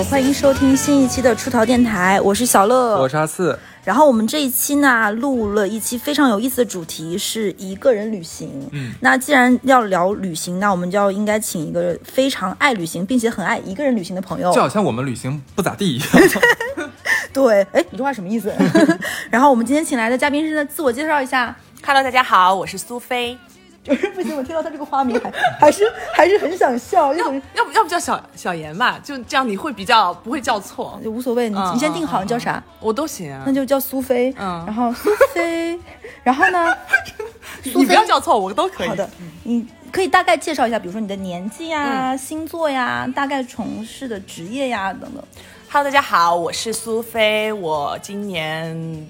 好，欢迎收听新一期的出逃电台，我是小乐，我是阿四。然后我们这一期呢，录了一期非常有意思的主题，是一个人旅行。嗯，那既然要聊旅行，那我们就要应该请一个非常爱旅行，并且很爱一个人旅行的朋友。就好像我们旅行不咋地一样。对，哎，你这话什么意思？然后我们今天请来的嘉宾是，自我介绍一下。Hello，大家好，我是苏菲。就是不行，我听到他这个花名还还是还是很想笑。要要不要不叫小小严吧？就这样你会比较不会叫错，就无所谓。你你先定好你叫啥，我都行。啊那就叫苏菲。嗯，然后苏菲，然后呢？你不要叫错，我都可以。好的，你可以大概介绍一下，比如说你的年纪呀、星座呀、大概从事的职业呀等等。Hello，大家好，我是苏菲，我今年。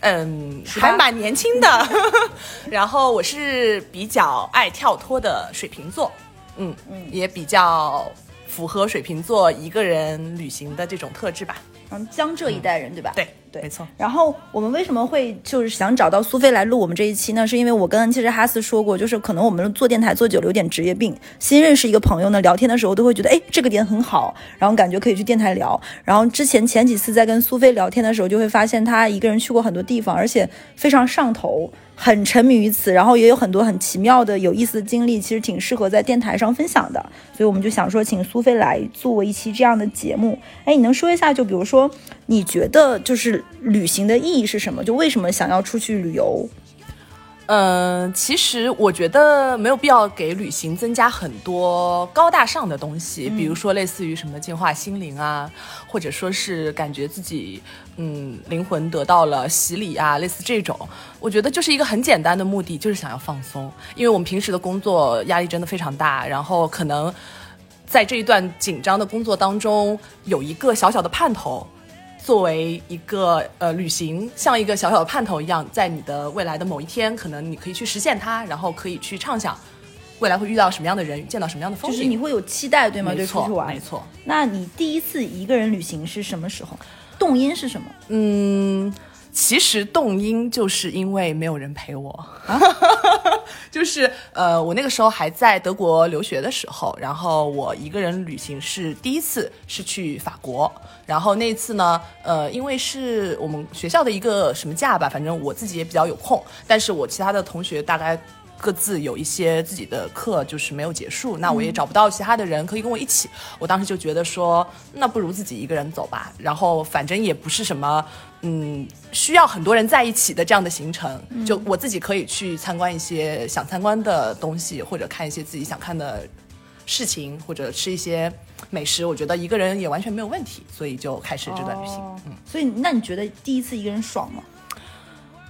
嗯，还蛮年轻的，然后我是比较爱跳脱的水瓶座，嗯嗯，也比较符合水瓶座一个人旅行的这种特质吧。嗯，江浙一带人对吧？对。对，没错。然后我们为什么会就是想找到苏菲来录我们这一期呢？是因为我跟其实哈斯说过，就是可能我们做电台做久了有点职业病。新认识一个朋友呢，聊天的时候都会觉得，哎，这个点很好，然后感觉可以去电台聊。然后之前前几次在跟苏菲聊天的时候，就会发现她一个人去过很多地方，而且非常上头，很沉迷于此，然后也有很多很奇妙的、有意思的经历，其实挺适合在电台上分享的。所以我们就想说，请苏菲来做一期这样的节目。哎，你能说一下，就比如说你觉得就是旅行的。意义是什么？就为什么想要出去旅游？嗯，其实我觉得没有必要给旅行增加很多高大上的东西，比如说类似于什么净化心灵啊，或者说是感觉自己嗯灵魂得到了洗礼啊，类似这种。我觉得就是一个很简单的目的，就是想要放松，因为我们平时的工作压力真的非常大，然后可能在这一段紧张的工作当中有一个小小的盼头。作为一个呃旅行，像一个小小的盼头一样，在你的未来的某一天，可能你可以去实现它，然后可以去畅想未来会遇到什么样的人，见到什么样的风景，就是你会有期待，对吗？对，出去玩，没错。那你第一次一个人旅行是什么时候？动因是什么？嗯。其实动因就是因为没有人陪我，就是呃，我那个时候还在德国留学的时候，然后我一个人旅行是第一次是去法国，然后那次呢，呃，因为是我们学校的一个什么假吧，反正我自己也比较有空，但是我其他的同学大概。各自有一些自己的课，就是没有结束，那我也找不到其他的人可以跟我一起。我当时就觉得说，那不如自己一个人走吧。然后反正也不是什么，嗯，需要很多人在一起的这样的行程，就我自己可以去参观一些想参观的东西，或者看一些自己想看的事情，或者吃一些美食。我觉得一个人也完全没有问题，所以就开始这段旅行。嗯，所以那你觉得第一次一个人爽吗？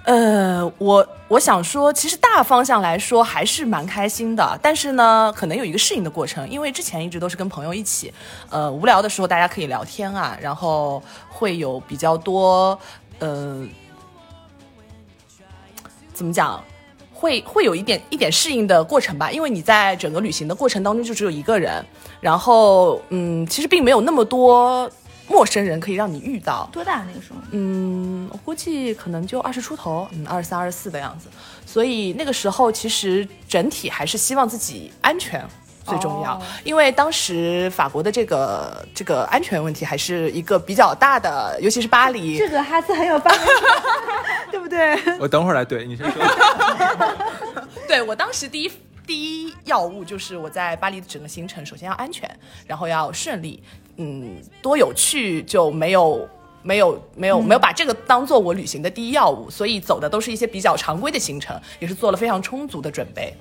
呃，我我想说，其实大方向来说还是蛮开心的，但是呢，可能有一个适应的过程，因为之前一直都是跟朋友一起，呃，无聊的时候大家可以聊天啊，然后会有比较多，呃，怎么讲，会会有一点一点适应的过程吧，因为你在整个旅行的过程当中就只有一个人，然后嗯，其实并没有那么多。陌生人可以让你遇到多大那个时候？嗯，我估计可能就二十出头，嗯，二十三、二十四的样子。所以那个时候其实整体还是希望自己安全最重要，因为当时法国的这个这个安全问题还是一个比较大的，尤其是巴黎。这个哈斯很有发言 对不对？我等会儿来对你先说。对我当时第一第一要务就是我在巴黎的整个行程，首先要安全，然后要顺利。嗯，多有趣就没有没有没有没有把这个当做我旅行的第一要务，所以走的都是一些比较常规的行程，也是做了非常充足的准备。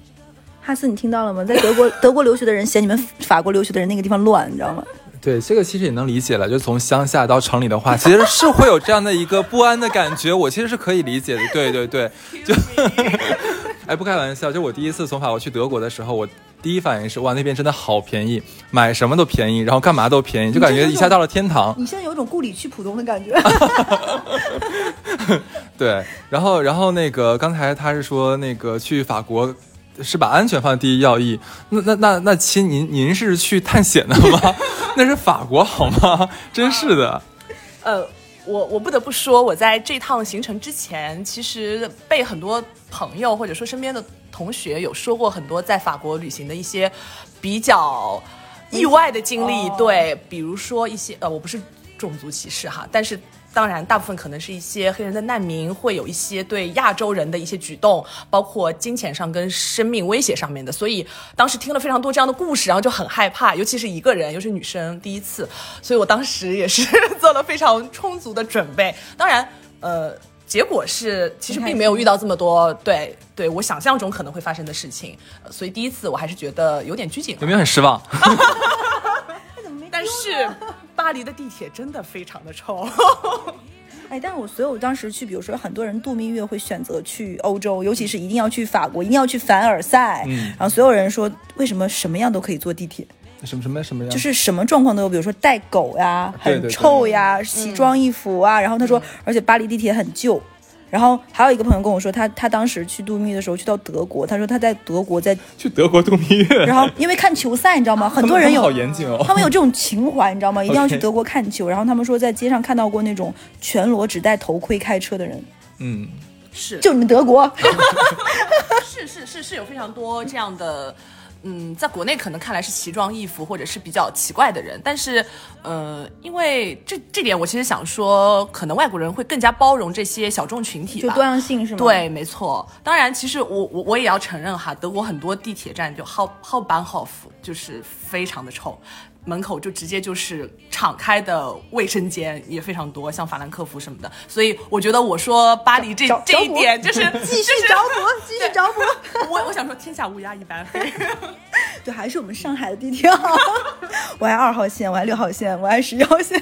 哈斯，你听到了吗？在德国 德国留学的人嫌你们法国留学的人那个地方乱，你知道吗？对，这个其实也能理解了。就从乡下到城里的话，其实是会有这样的一个不安的感觉，我其实是可以理解的。对对对，就 哎，不开玩笑，就我第一次从法国去德国的时候，我。第一反应是哇，那边真的好便宜，买什么都便宜，然后干嘛都便宜，就感觉一下到了天堂。你现在有种故里去浦东的感觉。对，然后然后那个刚才他是说那个去法国是把安全放在第一要义，那那那那亲您您是去探险的吗？那是法国好吗？真是的。呃，我我不得不说，我在这趟行程之前，其实被很多朋友或者说身边的。同学有说过很多在法国旅行的一些比较意外的经历，对，比如说一些呃，我不是种族歧视哈，但是。当然，大部分可能是一些黑人的难民，会有一些对亚洲人的一些举动，包括金钱上跟生命威胁上面的。所以当时听了非常多这样的故事，然后就很害怕，尤其是一个人，又是女生，第一次，所以我当时也是 做了非常充足的准备。当然，呃，结果是其实并没有遇到这么多对对我想象中可能会发生的事情，所以第一次我还是觉得有点拘谨。有没有很失望？但是。巴黎的地铁真的非常的臭，哎，但是我所有当时去，比如说很多人度蜜月会选择去欧洲，尤其是一定要去法国，一定要去凡尔赛，然后所有人说为什么什么样都可以坐地铁？什么什么什么样？就是什么状况都有，比如说带狗呀，很臭呀，奇装异服啊，然后他说，而且巴黎地铁很旧。然后还有一个朋友跟我说，他他当时去度蜜的时候去到德国，他说他在德国在去德国度蜜月，然后因为看球赛，你知道吗？很多人有好严谨哦，他们有这种情怀，你知道吗？一定要去德国看球。然后他们说在街上看到过那种全裸只戴头盔开车的人，嗯，是就你们德国，是是是是有非常多这样的。嗯，在国内可能看来是奇装异服或者是比较奇怪的人，但是，呃，因为这这点，我其实想说，可能外国人会更加包容这些小众群体，就多样性是吗？对，没错。当然，其实我我我也要承认哈，德国很多地铁站就 Haupt Hauptbahnhof 就是非常的臭。门口就直接就是敞开的卫生间也非常多，像法兰克福什么的，所以我觉得我说巴黎这这一点 就是继续着补，继续着补。我我想说天下乌鸦一般黑，对，还是我们上海的地铁好。我爱二号线，我爱六号线，我爱十一号线。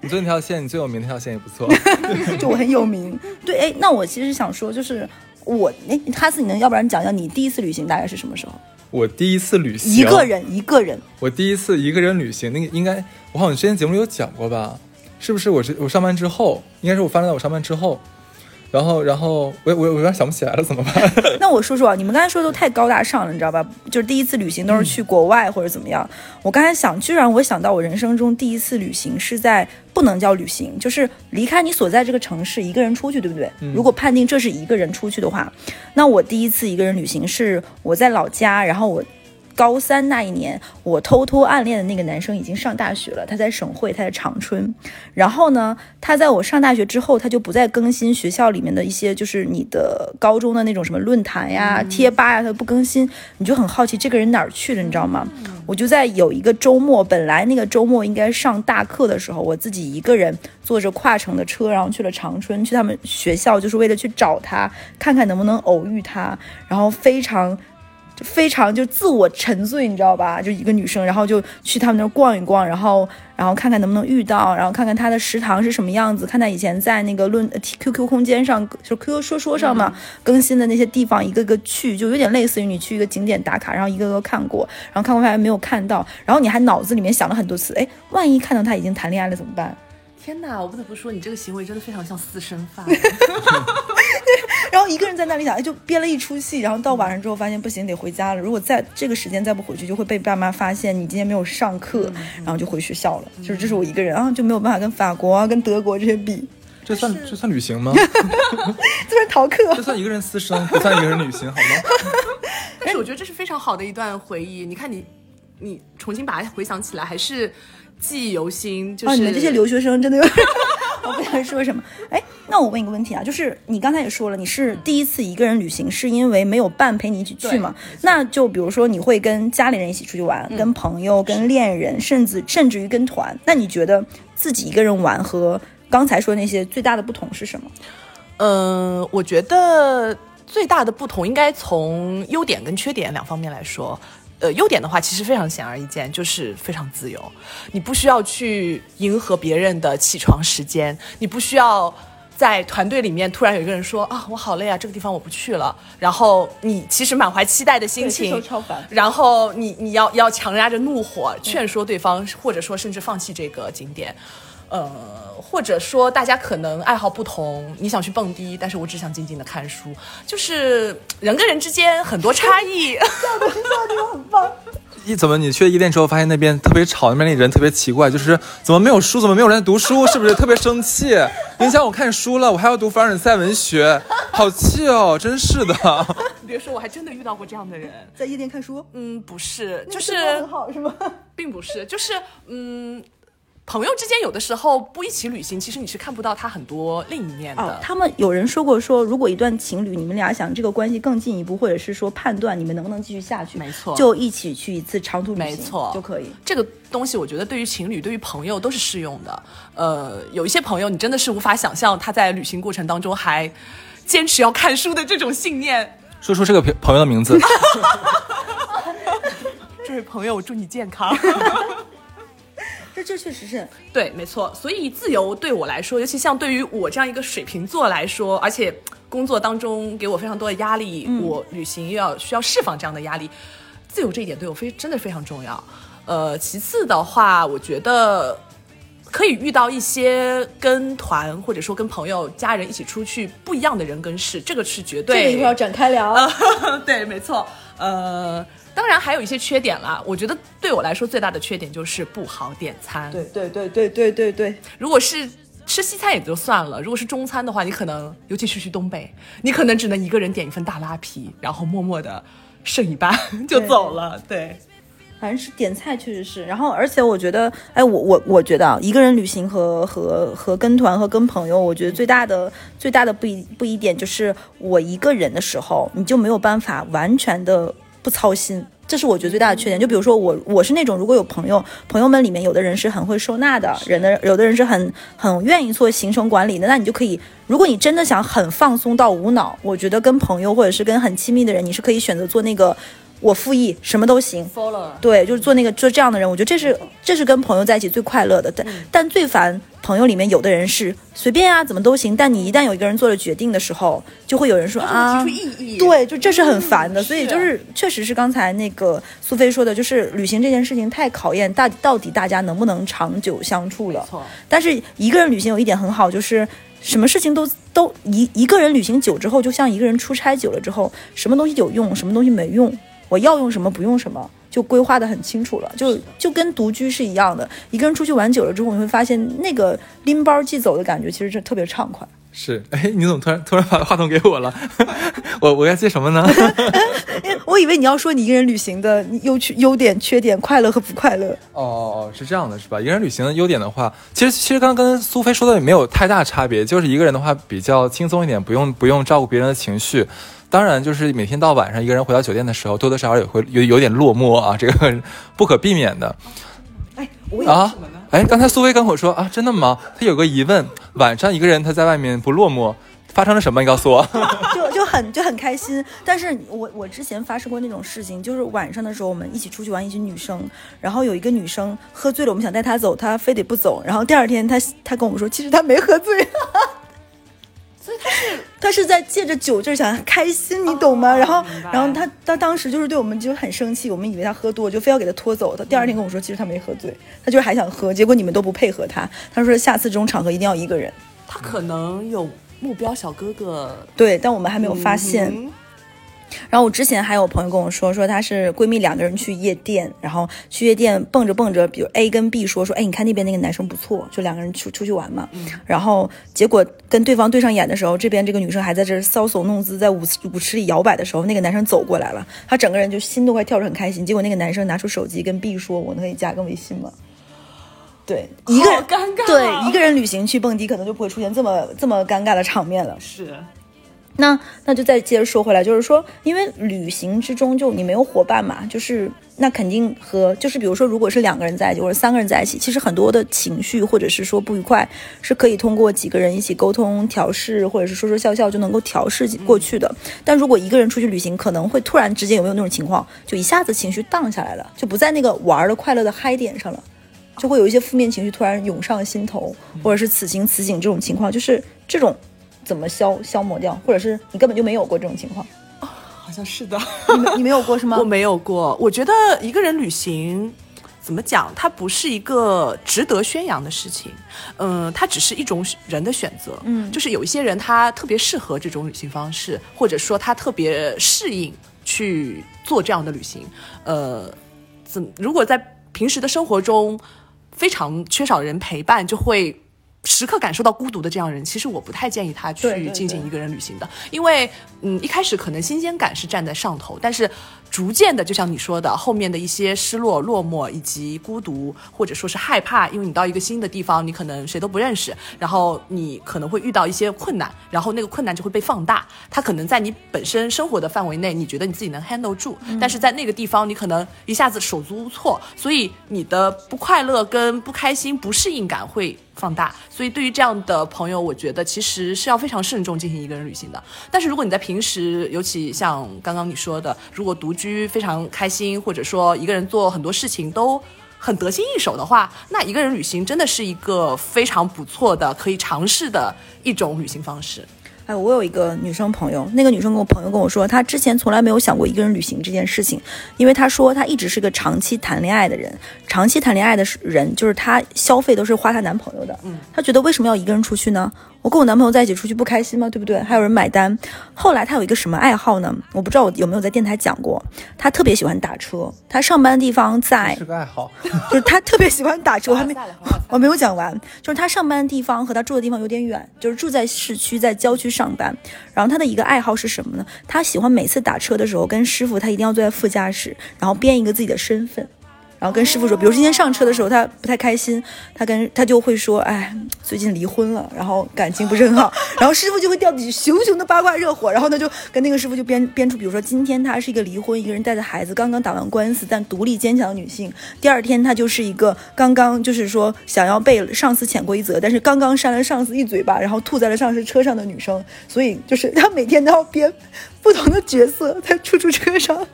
你坐那条线，你最有名那条线也不错。就我很有名。对，哎，那我其实想说，就是我，哎，哈斯，你能要不然讲讲你第一次旅行大概是什么时候？我第一次旅行，一个人一个人。我第一次一个人旅行，那个应该我好像之前节目里有讲过吧？是不是我是我上班之后？应该是我发生在我上班之后。然后，然后我我我有点想不起来了，怎么办？那我说说啊，你们刚才说的都太高大上了，你知道吧？就是第一次旅行都是去国外或者怎么样。我刚才想，居然我想到我人生中第一次旅行是在不能叫旅行，就是离开你所在这个城市，一个人出去，对不对？如果判定这是一个人出去的话，那我第一次一个人旅行是我在老家，然后我。高三那一年，我偷偷暗恋的那个男生已经上大学了，他在省会，他在长春。然后呢，他在我上大学之后，他就不再更新学校里面的一些，就是你的高中的那种什么论坛呀、贴吧呀，他不更新，你就很好奇这个人哪儿去了，你知道吗？我就在有一个周末，本来那个周末应该上大课的时候，我自己一个人坐着跨城的车，然后去了长春，去他们学校，就是为了去找他，看看能不能偶遇他，然后非常。就非常就自我沉醉，你知道吧？就一个女生，然后就去他们那儿逛一逛，然后然后看看能不能遇到，然后看看他的食堂是什么样子，看他以前在那个论 QQ 空间上，就 QQ 说说上嘛更新的那些地方，一个个去，就有点类似于你去一个景点打卡，然后一个个看过，然后看过发现没有看到，然后你还脑子里面想了很多次，哎，万一看到他已经谈恋爱了怎么办？天哪，我不得不说，你这个行为真的非常像私生饭。然后一个人在那里想，哎，就编了一出戏。然后到晚上之后发现不行，得回家了。如果在这个时间再不回去，就会被爸妈发现你今天没有上课，然后就回学校了。就是这是我一个人啊，就没有办法跟法国啊、跟德国这些比。这算这算旅行吗？这 算逃课。这算一个人私生，不算一个人旅行，好吗？但是我觉得这是非常好的一段回忆。你看你，你重新把它回想起来，还是。记忆犹新，就是你们这些留学生真的有，我不想说什么。哎，那我问一个问题啊，就是你刚才也说了，你是第一次一个人旅行，是因为没有伴陪你一起去吗？那就比如说你会跟家里人一起出去玩，跟朋友、跟恋人，甚至甚至于跟团。那你觉得自己一个人玩和刚才说那些最大的不同是什么？嗯，我觉得最大的不同应该从优点跟缺点两方面来说。呃，优点的话其实非常显而易见，就是非常自由，你不需要去迎合别人的起床时间，你不需要在团队里面突然有一个人说啊，我好累啊，这个地方我不去了，然后你其实满怀期待的心情，然后你你要要强压着怒火劝说对方，或者说甚至放弃这个景点。呃，或者说大家可能爱好不同，你想去蹦迪，但是我只想静静的看书，就是人跟人之间很多差异。笑的，笑的很棒。你怎么你去夜店之后，发现那边特别吵，那边那人特别奇怪，就是怎么没有书，怎么没有人读书，是不是特别生气？影响我看书了，我还要读凡尔赛文学，好气哦，真是的。你别说，我还真的遇到过这样的人。在夜店看书，嗯，不是，就是很好是吗？并不是，就是嗯。朋友之间有的时候不一起旅行，其实你是看不到他很多另一面的。哦，他们有人说过，说如果一段情侣，你们俩想这个关系更进一步，或者是说判断你们能不能继续下去，没错，就一起去一次长途旅行，没错就可以。这个东西我觉得对于情侣、对于朋友都是适用的。呃，有一些朋友你真的是无法想象他在旅行过程当中还坚持要看书的这种信念。说出这个朋友的名字。这位朋友，祝你健康。这这确实是对，没错。所以自由对我来说，尤其像对于我这样一个水瓶座来说，而且工作当中给我非常多的压力，我旅行又要需要释放这样的压力，自由这一点对我非真的非常重要。呃，其次的话，我觉得可以遇到一些跟团或者说跟朋友、家人一起出去不一样的人跟事，这个是绝对。这个一会儿要展开聊。对，没错。呃。当然还有一些缺点啦，我觉得对我来说最大的缺点就是不好点餐。对对对对对对对。如果是吃西餐也就算了，如果是中餐的话，你可能尤其是去东北，你可能只能一个人点一份大拉皮，然后默默的剩一半 就走了。对，反正是点菜确实是。然后而且我觉得，哎，我我我觉得啊，一个人旅行和和和跟团和跟朋友，我觉得最大的最大的不一不一点就是我一个人的时候，你就没有办法完全的。不操心，这是我觉得最大的缺点。就比如说我，我是那种如果有朋友，朋友们里面有的人是很会收纳的人的，有的人是很很愿意做行程管理的，那你就可以，如果你真的想很放松到无脑，我觉得跟朋友或者是跟很亲密的人，你是可以选择做那个。我复议什么都行，对，就是做那个做这样的人，我觉得这是这是跟朋友在一起最快乐的。但但最烦朋友里面有的人是随便啊，怎么都行。但你一旦有一个人做了决定的时候，就会有人说啊，提出异议对，就这是很烦的。所以就是确实是刚才那个苏菲说的，就是旅行这件事情太考验大到底大家能不能长久相处了。但是一个人旅行有一点很好，就是什么事情都都一一个人旅行久之后，就像一个人出差久了之后，什么东西有用，什么东西没用。我要用什么不用什么，就规划的很清楚了，就就跟独居是一样的。一个人出去玩久了之后，你会发现那个拎包即走的感觉，其实是特别畅快。是，哎，你怎么突然突然把话筒给我了？我我该接什么呢？我以为你要说你一个人旅行的优缺优点、缺点、快乐和不快乐。哦哦，是这样的，是吧？一个人旅行的优点的话，其实其实刚刚跟苏菲说的也没有太大差别，就是一个人的话比较轻松一点，不用不用照顾别人的情绪。当然，就是每天到晚上一个人回到酒店的时候，多多少少也会有有点落寞啊，这个不可避免的。哎，我啊，哎，刚才苏薇跟我说啊，真的吗？他有个疑问，晚上一个人他在外面不落寞，发生了什么？你告诉我。就就很就很开心，但是我我之前发生过那种事情，就是晚上的时候我们一起出去玩，一群女生，然后有一个女生喝醉了，我们想带她走，她非得不走，然后第二天她她跟我们说，其实她没喝醉。所以她是他是在借着酒劲儿想开心，你懂吗？然后然后他他当时就是对我们就很生气，我们以为他喝多，就非要给他拖走。他第二天跟我说，其实他没喝醉，他就是还想喝。结果你们都不配合他，他说下次这种场合一定要一个人。他可能有目标小哥哥，对，但我们还没有发现。然后我之前还有朋友跟我说，说她是闺蜜两个人去夜店，然后去夜店蹦着蹦着，比如 A 跟 B 说说，哎，你看那边那个男生不错，就两个人出出去玩嘛。然后结果跟对方对上眼的时候，这边这个女生还在这搔首弄姿，在舞舞池里摇摆的时候，那个男生走过来了，她整个人就心都快跳着很开心。结果那个男生拿出手机跟 B 说，我可以加个微信吗？对，一个人尴尬。对，一个人旅行去蹦迪，可能就不会出现这么这么尴尬的场面了。是。那那就再接着说回来，就是说，因为旅行之中就你没有伙伴嘛，就是那肯定和就是比如说，如果是两个人在一起或者三个人在一起，其实很多的情绪或者是说不愉快是可以通过几个人一起沟通调试，或者是说说笑笑就能够调试过去的。但如果一个人出去旅行，可能会突然之间有没有那种情况，就一下子情绪荡下来了，就不在那个玩的快乐的嗨点上了，就会有一些负面情绪突然涌上心头，或者是此情此景这种情况，就是这种。怎么消消磨掉，或者是你根本就没有过这种情况？好像是的，你没有过是吗？我没有过。我觉得一个人旅行，怎么讲，它不是一个值得宣扬的事情。嗯，它只是一种人的选择。嗯，就是有一些人他特别适合这种旅行方式，或者说他特别适应去做这样的旅行。呃，怎如果在平时的生活中非常缺少人陪伴，就会。时刻感受到孤独的这样人，其实我不太建议他去进行一个人旅行的，因为嗯，一开始可能新鲜感是站在上头，但是逐渐的，就像你说的，后面的一些失落、落寞以及孤独，或者说是害怕，因为你到一个新的地方，你可能谁都不认识，然后你可能会遇到一些困难，然后那个困难就会被放大，它可能在你本身生活的范围内，你觉得你自己能 handle 住，但是在那个地方，你可能一下子手足无措，所以你的不快乐跟不开心、不适应感会。放大，所以对于这样的朋友，我觉得其实是要非常慎重进行一个人旅行的。但是如果你在平时，尤其像刚刚你说的，如果独居非常开心，或者说一个人做很多事情都很得心应手的话，那一个人旅行真的是一个非常不错的可以尝试的一种旅行方式。哎，我有一个女生朋友，那个女生跟我朋友跟我说，她之前从来没有想过一个人旅行这件事情，因为她说她一直是个长期谈恋爱的人，长期谈恋爱的人就是她消费都是花她男朋友的，嗯，她觉得为什么要一个人出去呢？我跟我男朋友在一起出去不开心吗？对不对？还有人买单。后来他有一个什么爱好呢？我不知道我有没有在电台讲过，他特别喜欢打车，他上班的地方在是个爱好。就是他特别喜欢打车，我还没我没有讲完，就是他上班的地方和他住的地方有点远，就是住在市区，在郊区上班。然后他的一个爱好是什么呢？他喜欢每次打车的时候跟师傅，他一定要坐在副驾驶，然后编一个自己的身份。然后跟师傅说，比如今天上车的时候，他不太开心，他跟他就会说，哎，最近离婚了，然后感情不是很好，然后师傅就会吊起熊熊的八卦热火，然后呢就跟那个师傅就编编出，比如说今天她是一个离婚，一个人带着孩子，刚刚打完官司，但独立坚强的女性；第二天她就是一个刚刚就是说想要被上司潜规则，但是刚刚扇了上司一嘴巴，然后吐在了上司车上的女生。所以就是他每天都要编不同的角色在出租车上。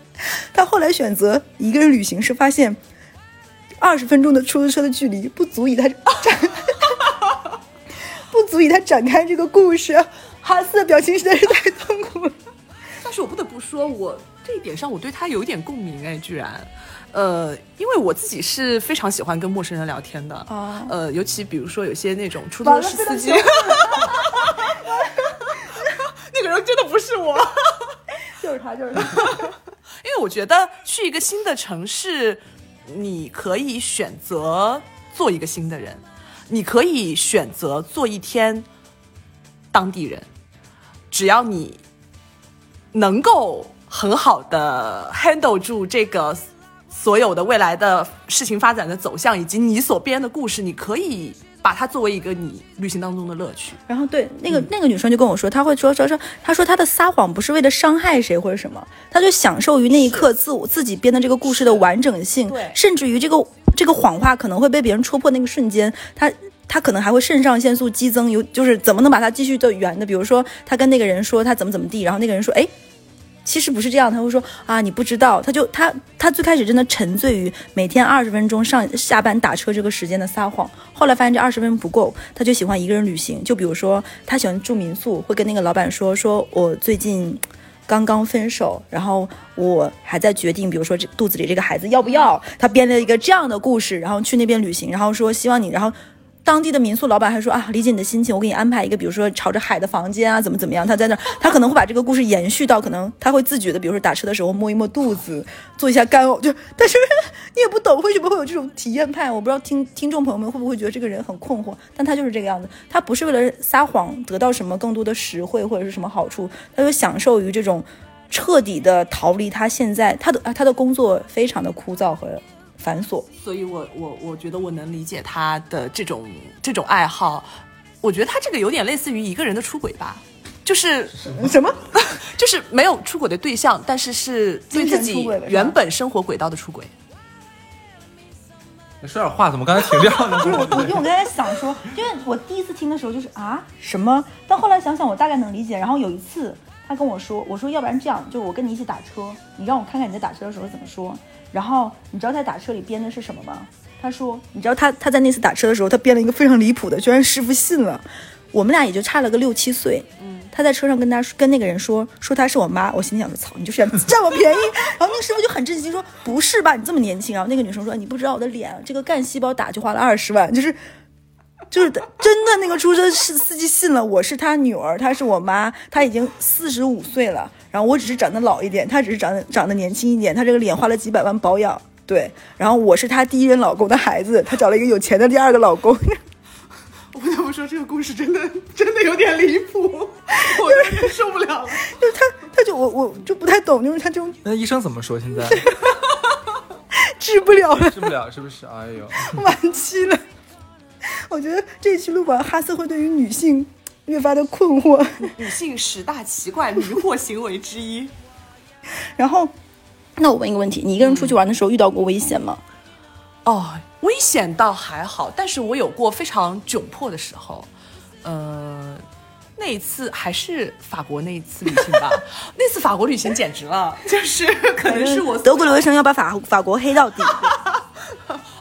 她后来选择一个人旅行，时发现二十分钟的出租车的距离不足以他展，不足以他展开这个故事。哈斯的表情实在是太痛苦了。但是我不得不说，我这一点上我对他有一点共鸣哎，居然，呃，因为我自己是非常喜欢跟陌生人聊天的，啊呃，尤其比如说有些那种出租车司机 那个人真的不是我。就是他，就是他。因为我觉得去一个新的城市，你可以选择做一个新的人，你可以选择做一天当地人，只要你能够很好的 handle 住这个所有的未来的事情发展的走向，以及你所编的故事，你可以把它作为一个你旅行当中的乐趣。然后对那个、那个女生就跟我说，她会说说说，她说她的撒谎不是为了伤害谁或者什么，她就享受于那一刻自我自己编的这个故事的完整性，对甚至于这个这个谎话可能会被别人戳破那个瞬间，她。她可能还会肾上腺素激增，有就是怎么能把它继续的圆的？比如说，她跟那个人说她怎么怎么地，然后那个人说，哎，其实不是这样，他会说啊，你不知道，他就他他最开始真的沉醉于每天二十分钟上下班打车这个时间的撒谎，后来发现这二十分钟不够，他就喜欢一个人旅行。就比如说他喜欢住民宿，会跟那个老板说，说我最近刚刚分手，然后我还在决定，比如说这肚子里这个孩子要不要。他编了一个这样的故事，然后去那边旅行，然后说希望你，然后。当地的民宿老板还说啊，理解你的心情，我给你安排一个，比如说朝着海的房间啊，怎么怎么样。他在那儿，他可能会把这个故事延续到，可能他会自觉的，比如说打车的时候摸一摸肚子，做一下干呕，就但是你也不懂为什么会有这种体验派，我不知道听听众朋友们会不会觉得这个人很困惑，但他就是这个样子，他不是为了撒谎得到什么更多的实惠或者是什么好处，他就享受于这种彻底的逃离他现在他的啊他的工作非常的枯燥和繁琐。所以我我我觉得我能理解他的这种这种爱好，我觉得他这个有点类似于一个人的出轨吧，就是什么？就是没有出轨的对象，但是是对自己原本生活轨道的出轨。你说点话，怎么刚才停掉了？不是我，我因为我刚才想说，因为我第一次听的时候就是啊什么，但后来想想我大概能理解。然后有一次他跟我说，我说要不然这样，就我跟你一起打车，你让我看看你在打车的时候怎么说。然后你知道他在打车里编的是什么吗？他说，你知道他他在那次打车的时候，他编了一个非常离谱的，居然师傅信了。我们俩也就差了个六七岁，嗯，他在车上跟他跟那个人说说他是我妈，我心里想说操，你就是想占我便宜。然后那个师傅就很震惊说不是吧，你这么年轻啊？那个女生说你不知道我的脸，这个干细胞打就花了二十万，就是就是真的那个出租车司司机信了，我是他女儿，她是我妈，她已经四十五岁了，然后我只是长得老一点，她只是长得长得年轻一点，她这个脸花了几百万保养，对，然后我是她第一任老公的孩子，她找了一个有钱的第二个老公。我不得不说，这个故事真的真的有点离谱，我有点受不了了。就是他，他就我我就不太懂，就是他这种那医生怎么说？现在 治不了了，治不了是不是？哎呦，晚期了。我觉得这一期录完，哈斯会对于女性越发的困惑。女性十大奇怪迷惑行为之一。然后，那我问一个问题：你一个人出去玩的时候遇到过危险吗？哦，危险倒还好，但是我有过非常窘迫的时候。呃，那一次还是法国那一次旅行吧。那次法国旅行简直了，就是可能是我德国留学生要把法法国黑到底。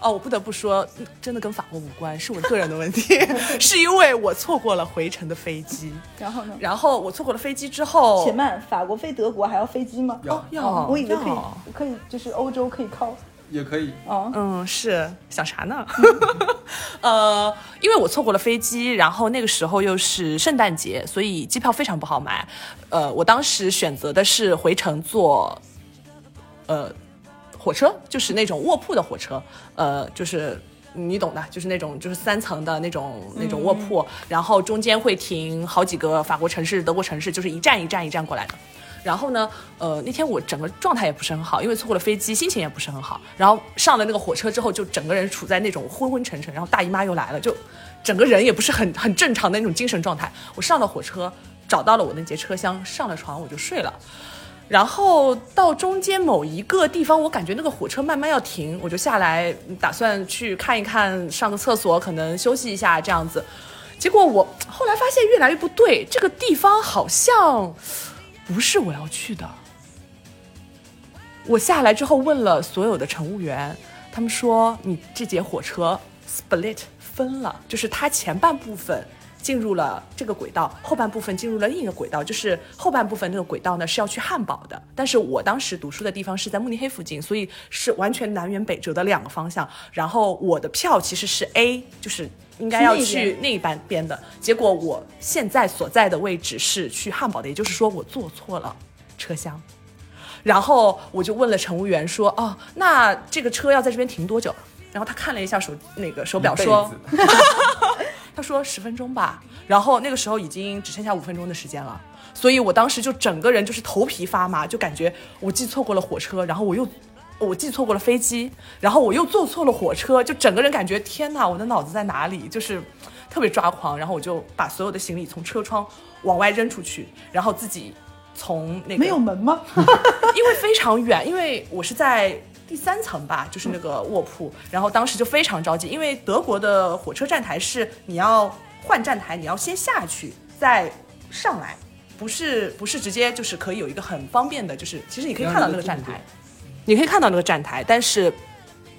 哦，我不得不说，真的跟法国无关，是我个人的问题，是因为我错过了回程的飞机。然后呢？然后我错过了飞机之后，且慢，法国飞德国还要飞机吗？要要，我以为可以，可以，就是欧洲可以靠。也可以。哦，嗯，是想啥呢？呃，因为我错过了飞机，然后那个时候又是圣诞节，所以机票非常不好买。呃，我当时选择的是回程坐，呃，火车，就是那种卧铺的火车，呃，就是你懂的，就是那种就是三层的那种那种卧铺，然后中间会停好几个法国城市、德国城市，就是一站一站一站过来的。然后呢，呃，那天我整个状态也不是很好，因为错过了飞机，心情也不是很好。然后上了那个火车之后，就整个人处在那种昏昏沉沉，然后大姨妈又来了，就整个人也不是很很正常的那种精神状态。我上了火车，找到了我那节车厢，上了床我就睡了。然后到中间某一个地方，我感觉那个火车慢慢要停，我就下来打算去看一看，上个厕所，可能休息一下这样子。结果我后来发现越来越不对，这个地方好像不是我要去的。我下来之后问了所有的乘务员，他们说你这节火车 split 分了，就是它前半部分进入了这个轨道，后半部分进入了另一个轨道，就是后半部分那个轨道呢是要去汉堡的，但是我当时读书的地方是在慕尼黑附近，所以是完全南辕北辙的两个方向。然后我的票其实是 A，就是应该要去那一半边的，结果我现在所在的位置是去汉堡的，也就是说我坐错了车厢。然后我就问了乘务员说：“哦，那这个车要在这边停多久？”然后他看了一下手那个手表说一辈子：“他说十分钟吧。”然后那个时候已经只剩下五分钟的时间了，所以我当时就整个人就是头皮发麻，就感觉我既错过了火车，然后我又我既错过了飞机，然后我又坐错了火车，就整个人感觉天哪，我的脑子在哪里？就是特别抓狂。然后我就把所有的行李从车窗往外扔出去，然后自己从那个没有门吗？因为非常远，因为我是在第三层吧，就是那个卧铺，然后当时就非常着急，因为德国的火车站台是你要换站台，你要先下去再上来，不是不是直接就是可以有一个很方便的，就是其实你可以看到那个站台，你可以看到那个站台，但是。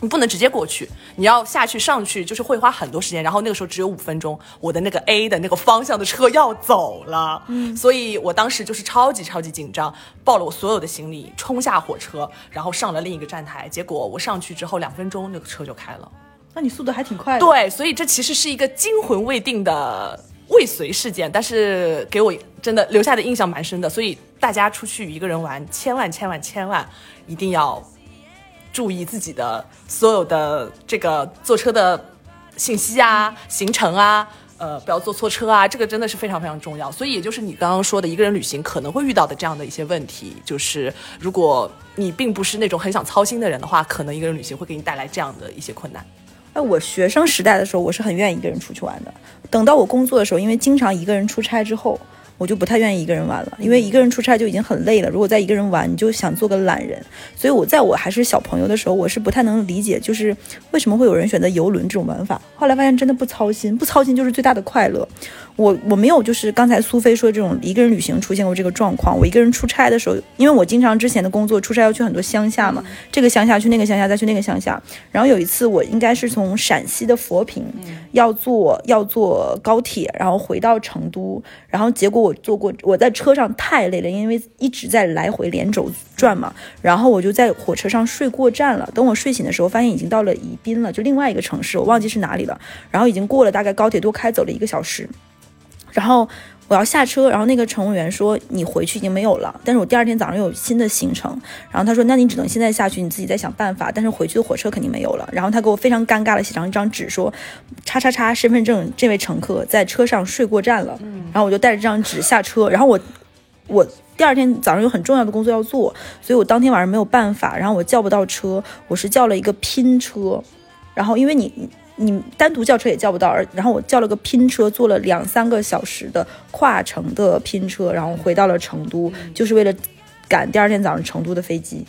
你不能直接过去，你要下去上去，就是会花很多时间。然后那个时候只有五分钟，我的那个 A 的那个方向的车要走了，嗯，所以我当时就是超级超级紧张，抱了我所有的行李冲下火车，然后上了另一个站台。结果我上去之后两分钟，那个车就开了。那你速度还挺快的。对，所以这其实是一个惊魂未定的未遂事件，但是给我真的留下的印象蛮深的。所以大家出去一个人玩，千万千万千万一定要注意自己的所有的这个坐车的信息啊、行程啊。呃，不要坐错车啊，这个真的是非常非常重要。所以也就是你刚刚说的，一个人旅行可能会遇到的这样的一些问题，就是如果你并不是那种很想操心的人的话，可能一个人旅行会给你带来这样的一些困难。哎，我学生时代的时候，我是很愿意一个人出去玩的。等到我工作的时候，因为经常一个人出差之后，我就不太愿意一个人玩了，因为一个人出差就已经很累了。如果再一个人玩，你就想做个懒人。所以我在我还是小朋友的时候，我是不太能理解，就是为什么会有人选择游轮这种玩法。后来发现真的不操心，不操心就是最大的快乐。我我没有就是刚才苏菲说这种一个人旅行出现过这个状况。我一个人出差的时候，因为我经常之前的工作出差要去很多乡下嘛，这个乡下去那个乡下再去那个乡下。然后有一次我应该是从陕西的佛坪要坐要坐高铁，然后回到成都，然后结果我坐过我在车上太累了，因为一直在来回连轴转嘛，然后我就在火车上睡过站了。等我睡醒的时候，发现已经到了宜宾了，就另外一个城市，我忘记是哪里了。然后已经过了大概高铁多开走了一个小时。然后我要下车，然后那个乘务员说你回去已经没有了，但是我第二天早上有新的行程，然后他说那你只能现在下去，你自己再想办法，但是回去的火车肯定没有了。然后他给我非常尴尬的写上一张纸说，叉叉叉身份证这位乘客在车上睡过站了，然后我就带着这张纸下车，然后我我。第二天早上有很重要的工作要做，所以我当天晚上没有办法，然后我叫不到车，我是叫了一个拼车，然后因为你你单独叫车也叫不到，而然后我叫了个拼车，坐了两三个小时的跨城的拼车，然后回到了成都，就是为了赶第二天早上成都的飞机。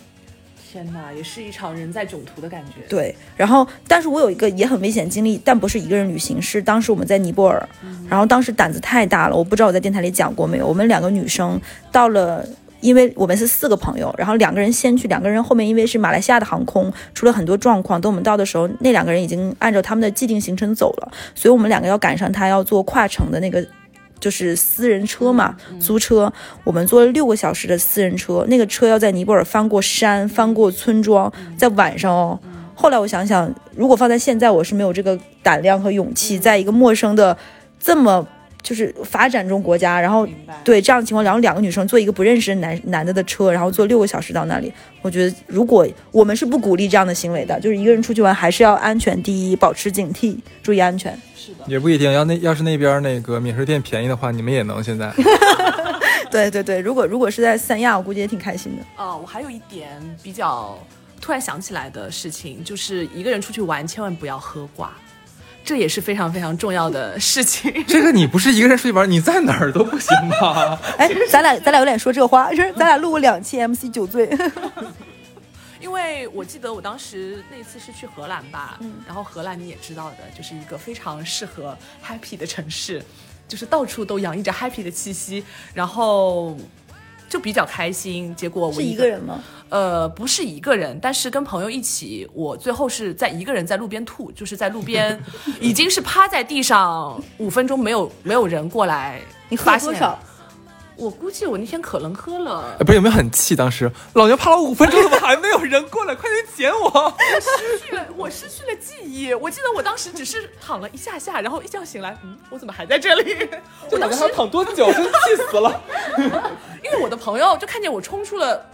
天哪，也是一场人在囧途的感觉。对，然后但是我有一个也很危险经历，但不是一个人旅行，是当时我们在尼泊尔，然后当时胆子太大了，我不知道我在电台里讲过没有。我们两个女生到了，因为我们是四个朋友，然后两个人先去，两个人后面因为是马来西亚的航空出了很多状况，等我们到的时候，那两个人已经按照他们的既定行程走了，所以我们两个要赶上他要坐跨城的那个。就是私人车嘛，租车，我们坐了六个小时的私人车，那个车要在尼泊尔翻过山，翻过村庄，在晚上哦。后来我想想，如果放在现在，我是没有这个胆量和勇气，在一个陌生的这么就是发展中国家，然后对这样的情况，然后两个女生坐一个不认识的男男的的车，然后坐六个小时到那里，我觉得如果我们是不鼓励这样的行为的，就是一个人出去玩还是要安全第一，保持警惕，注意安全。是的也不一定要那要是那边那个免税店便宜的话，你们也能现在。对对对，如果如果是在三亚，我估计也挺开心的。啊，我还有一点比较突然想起来的事情，就是一个人出去玩千万不要喝挂，这也是非常非常重要的事情。这个你不是一个人出去玩，你在哪儿都不行吧？哎，咱俩咱俩有脸说这话，就是咱俩录过两期 MC 酒醉。因为我记得我当时那次是去荷兰吧，然后荷兰你也知道的，就是一个非常适合 happy 的城市，就是到处都洋溢着 happy 的气息，然后就比较开心。结果我一个人吗？呃，不是一个人，但是跟朋友一起。我最后是在一个人在路边吐，就是在路边，已经是趴在地上五分钟，没有没有人过来。你喝多少？我估计我那天可能喝了，不是有没有很气？当时老娘趴了五分钟，怎么还没有人过来？快点捡我！我失去了，我失去了记忆。我记得我当时只是躺了一下下，然后一觉醒来，嗯，我怎么还在这里？我当时躺多久？真气死了！因为我的朋友就看见我冲出了。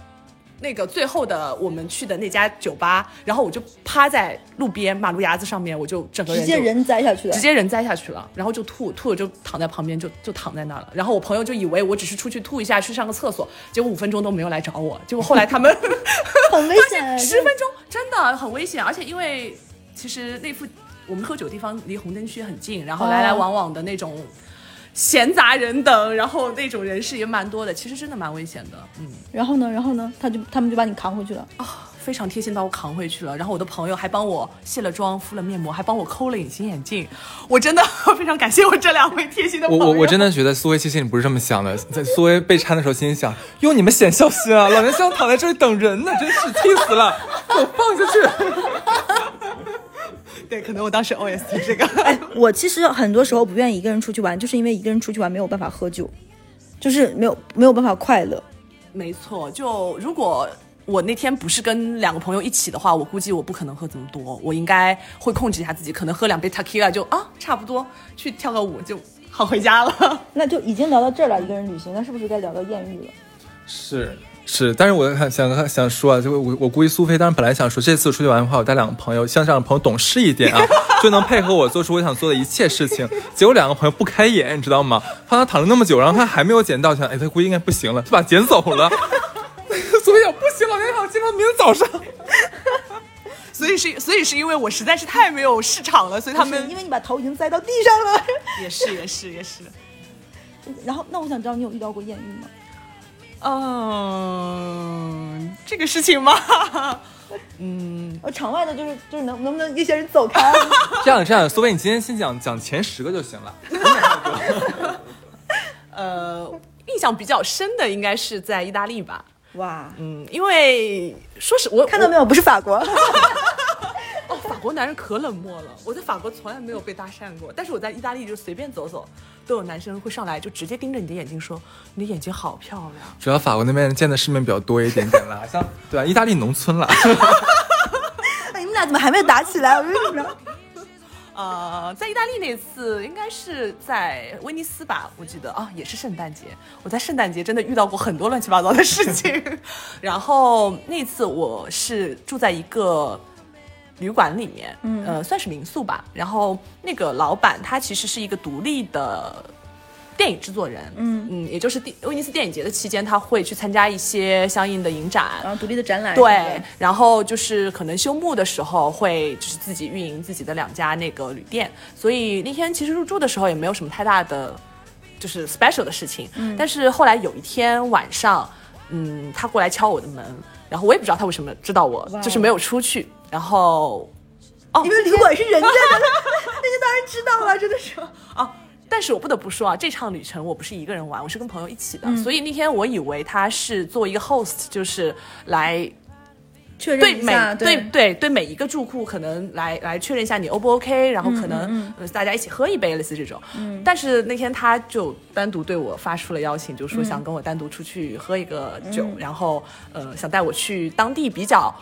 那个最后的我们去的那家酒吧，然后我就趴在路边马路牙子上面，我就整个人直接人栽下去了，直接人栽下去了，然后就吐吐了，就躺在旁边，就就躺在那儿了。然后我朋友就以为我只是出去吐一下，去上个厕所，结果五分钟都没有来找我。结果后来他们 很危险，十分钟真的很危险，而且因为其实那副我们喝酒地方离红灯区很近，然后来来往往的那种。闲杂人等，然后那种人士也蛮多的，其实真的蛮危险的。嗯，然后呢，然后呢，他就他们就把你扛回去了啊，非常贴心把我扛回去了。然后我的朋友还帮我卸了妆、敷了面膜，还帮我抠了隐形眼镜。我真的非常感谢我这两位贴心的朋友。我我我真的觉得苏薇其实你不是这么想的，在苏薇被搀的时候，心里想：用你们显孝心啊，老娘想躺在这里等人呢，真是气死了，给我放下去。对，可能我当时 OS 这个。哎，我其实很多时候不愿意一个人出去玩，就是因为一个人出去玩没有办法喝酒，就是没有没有办法快乐。没错，就如果我那天不是跟两个朋友一起的话，我估计我不可能喝这么多，我应该会控制一下自己，可能喝两杯 Tequila 就啊，差不多去跳个舞就好回家了。那就已经聊到这儿了，一个人旅行，那是不是该聊到艳遇了？是。是，但是我想想想说啊，就我我估计苏菲当时本来想说这次出去玩的话，我带两个朋友，像这样的朋友懂事一点啊，就能配合我做出我想做的一切事情。结果两个朋友不开眼，你知道吗？怕他躺了那么久，然后他还没有捡到，想哎，他估计应该不行了，就把捡走了。苏菲想不行了，我想见到明天早上。所以是，所以是因为我实在是太没有市场了，所以他们因为你把头已经栽到地上了。也是也是也是。然后，那我想知道你有遇到过艳遇吗？嗯，这个事情吗？嗯，呃，场外的就是就是能能不能一些人走开？这样这样，苏菲，你今天先讲讲前十个就行了。呃，印象比较深的应该是在意大利吧。哇，嗯，因为说实我看到没有，不是法国。哦，法国男人可冷漠了。我在法国从来没有被搭讪过，但是我在意大利就随便走走，都有男生会上来就直接盯着你的眼睛说：“你的眼睛好漂亮。”主要法国那边见的世面比较多一点点啦，像对吧？意大利农村了。哎，你们俩怎么还没有打起来？我跟你说。呃，在意大利那次应该是在威尼斯吧，我记得啊，也是圣诞节。我在圣诞节真的遇到过很多乱七八糟的事情。然后那次我是住在一个旅馆里面，嗯，呃，算是民宿吧。然后那个老板他其实是一个独立的。电影制作人，嗯。嗯，也就是电威尼斯电影节的期间，他会去参加一些相应的影展，然后独立的展览，对，然后就是可能休幕的时候会就是自己运营自己的两家那个旅店，所以那天其实入住的时候也没有什么太大的就是 special 的事情，嗯，但是后来有一天晚上，嗯，他过来敲我的门，然后我也不知道他为什么知道我，就是没有出去，然后，哦，因为旅馆是人家的，那就当然知道了，真的是，哦。但是我不得不说啊，这场旅程我不是一个人玩，我是跟朋友一起的。所以那天我以为他是做一个 host，就是来确认一下，对。对对每一个住户可能来来确认一下你 O 不 OK，然后可能大家一起喝一杯类似这种。但是那天他就单独对我发出了邀请，就说想跟我单独出去喝一个酒，然后呃想带我去当地比较。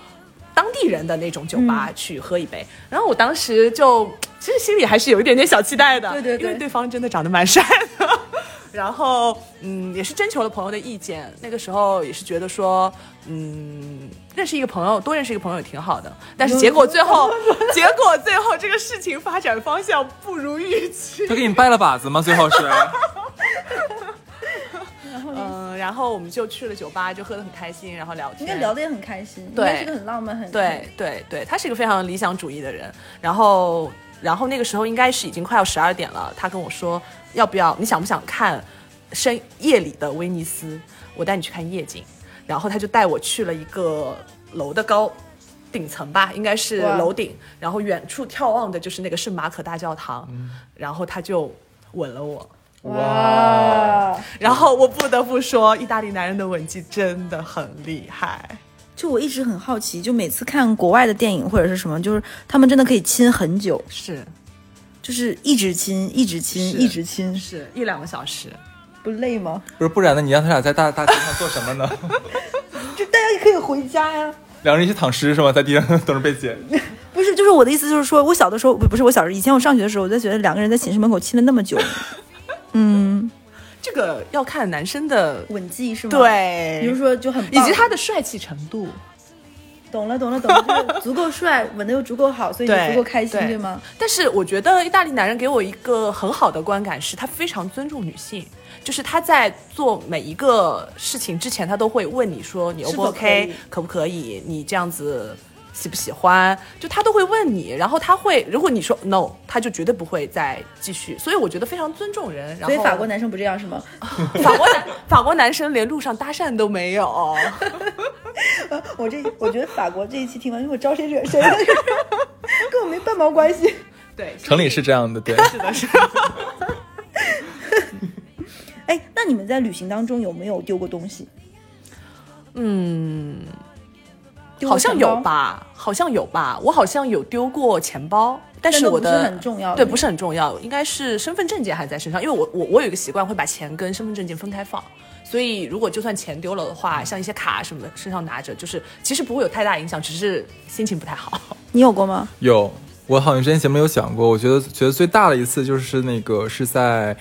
当地人的那种酒吧去喝一杯，然后我当时就其实心里还是有一点点小期待的，对对对，因为对方真的长得蛮帅的，然后嗯也是征求了朋友的意见，那个时候也是觉得说嗯认识一个朋友多认识一个朋友也挺好的，但是结果最后 结果最后这个事情发展方向不如预期，他给你拜了把子吗？最后是。嗯，然后我们就去了酒吧，就喝得很开心，然后聊天，应该聊得也很开心，对，是个很浪漫，很对对对，他是一个非常理想主义的人。然后，然后那个时候应该是已经快要十二点了，他跟我说，要不要？你想不想看深夜里的威尼斯？我带你去看夜景。然后他就带我去了一个楼的高顶层吧，应该是楼顶，然后远处眺望的就是那个圣马可大教堂。然后他就吻了我。哇！然后我不得不说，意大利男人的吻技真的很厉害。就我一直很好奇，就每次看国外的电影或者是什么，就是他们真的可以亲很久，是，就是一直亲，一直亲，一直亲，是一两个小时，不累吗？不是，不然呢？你让他俩在大大街上做什么呢？就大家也可以回家呀。两个人一起躺尸是吗？在地上等着被捡？不是，就是我的意思，就是说我小的时候，不不是我小时候，以前我上学的时候，我就觉得两个人在寝室门口亲了那么久。嗯，这个要看男生的吻技是吗？对，比如说就很，以及他的帅气程度。懂了，懂了，懂了，足够帅，吻的又足够好，所以足够开心，对吗？但是我觉得意大利男人给我一个很好的观感，是他非常尊重女性，就是他在做每一个事情之前，他都会问你说你 O 不 OK，可不可以？你这样子。喜不喜欢？就他都会问你，然后他会，如果你说 no，他就绝对不会再继续。所以我觉得非常尊重人。所以法国男生不这样是吗？法国男法国男生连路上搭讪都没有。我这我觉得法国这一期听完，因为我招谁惹谁了，跟我没半毛关系。对，城里是这样的，对，是的，是。哎，那你们在旅行当中有没有丢过东西？嗯。好像有吧，好像有吧，我好像有丢过钱包，但是我的很重要，对，不是很重要，应该是身份证件还在身上，因为我我我有一个习惯会把钱跟身份证件分开放，所以如果就算钱丢了的话，像一些卡什么的身上拿着，就是其实不会有太大影响，只是心情不太好。你有过吗？有，我好像之前节目有想过，我觉得觉得最大的一次就是那个是在。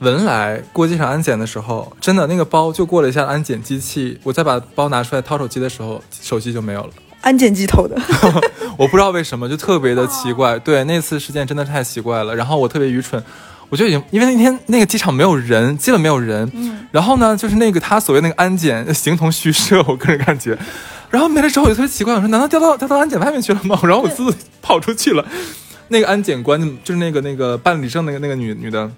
文莱过机场安检的时候，真的那个包就过了一下安检机器，我再把包拿出来掏手机的时候，手机就没有了。安检机偷的，我不知道为什么，就特别的奇怪。对，那次事件真的太奇怪了。然后我特别愚蠢，我就已经因为那天那个机场没有人，基本没有人。嗯。然后呢，就是那个他所谓那个安检形同虚设，我个人感觉。然后没了之后，我就特别奇怪，我说难道掉到掉到安检外面去了吗？然后我自己跑出去了。那个安检官就是那个那个办理证那个那个女女的。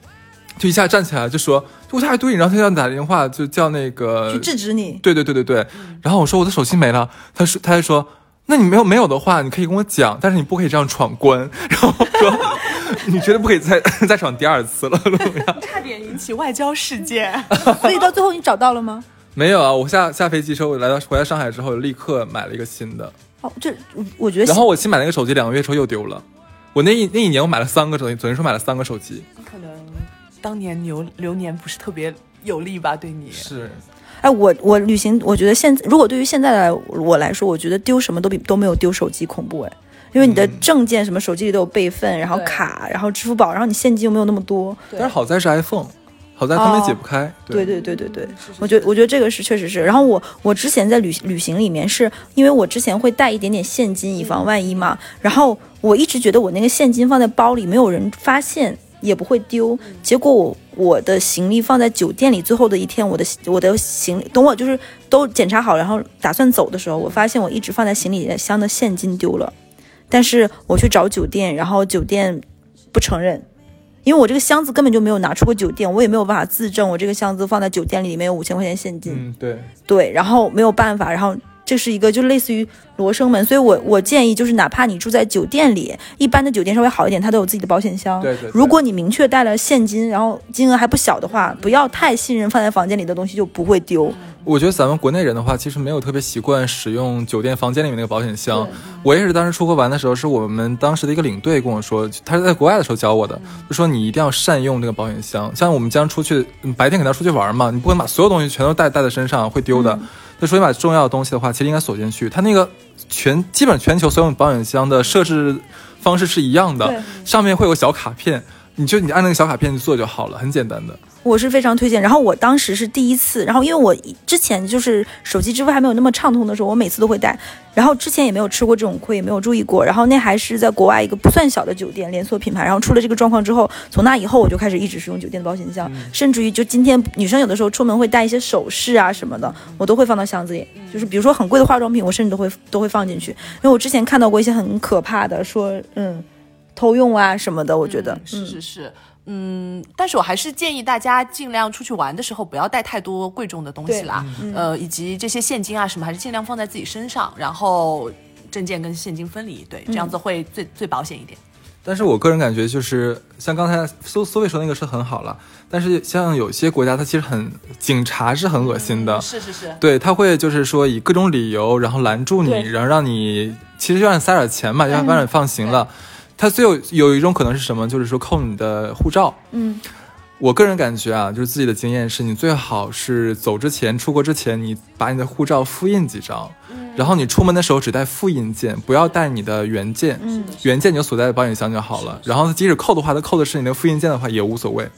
就一下站起来就说，就他还对，然后他要打电话就叫那个去制止你。对对对对对。然后我说我的手机没了，他说他还说，那你没有没有的话，你可以跟我讲，但是你不可以这样闯关。然后说你绝对不可以再再闯第二次了，怎么样？差点引起外交事件。所以到最后你找到了吗？没有啊，我下下飞机之后来到回来上海之后，立刻买了一个新的。哦，这我觉得。然后我新买那个手机，两个月之后又丢了。我那一那一年我买了三个手机，昨天说买了三个手机。当年流流年不是特别有利吧？对你？是，哎，我我旅行，我觉得现如果对于现在的我来说，我觉得丢什么都比都没有丢手机恐怖哎，因因为你的证件什么手机里都有备份，然后卡，然后支付宝，然后你现金又没有那么多。但是好在是 iPhone，好在他们解不开。对。对对对对，我觉得我觉得这个是确实是。然后我我之前在旅旅行里面是因为我之前会带一点点现金以防万一嘛，然后我一直觉得我那个现金放在包里没有人发现也不会丢，结果我我的行李放在酒店里，最后的一天我的我的行李等我就是都检查好，然后打算走的时候，我发现我一直放在行李箱的现金丢了，但是我去找酒店，然后酒店不承认。因为我这个箱子根本就没有拿出过酒店，我也没有办法自证我这个箱子放在酒店里里面有五千块钱现金，嗯，对，对，然后没有办法，然后这是一个就类似于罗生门，所以我我建议就是哪怕你住在酒店里，一般的酒店稍微好一点，它都有自己的保险箱。对对对如果你明确带了现金，然后金额还不小的话，不要太信任放在房间里的东西就不会丢。我觉得咱们国内人的话，其实没有特别习惯使用酒店房间里面那个保险箱。我也是当时出国玩的时候，是我们当时的一个领队跟我说，他是在国外的时候教我的，就说你一定要善用这个保险箱。像我们经常出去，嗯白天肯定要出去玩嘛，你不可能把所有东西全都带带在身上，会丢的。那说你把重要的东西的话，其实应该锁进去。它那个全基本全球所有保险箱的设置方式是一样的，上面会有小卡片，你就你按那个小卡片去做就好了，很简单的。我是非常推荐。然后我当时是第一次，然后因为我之前就是手机支付还没有那么畅通的时候，我每次都会带。然后之前也没有吃过这种亏，也没有注意过。然后那还是在国外一个不算小的酒店连锁品牌。然后出了这个状况之后，从那以后我就开始一直是用酒店的保险箱，甚至于就今天女生有的时候出门会带一些首饰啊什么的，我都会放到箱子里。就是比如说很贵的化妆品，我甚至都会都会放进去，因为我之前看到过一些很可怕的，说嗯偷用啊什么的，我觉得嗯是是是。嗯，但是我还是建议大家尽量出去玩的时候不要带太多贵重的东西啦，呃，以及这些现金啊什么，还是尽量放在自己身上，然后证件跟现金分离，对，这样子会最、最保险一点。但是我个人感觉就是像刚才苏苏卫说那个是很好了，但是像有些国家它其实很警察是很恶心的，是是是，对他会就是说以各种理由然后拦住你，然后让你其实就让你塞点钱嘛，要不然你放行了。他最有有一种可能是什么，就是说扣你的护照。嗯我个人感觉啊，就是自己的经验是，你最好是走之前、出国之前，你把你的护照复印几张，然后你出门的时候只带复印件，不要带你的原件。嗯原件你就锁在保险箱就好了。然后即使扣的话，它扣的是你的复印件的话也无所谓。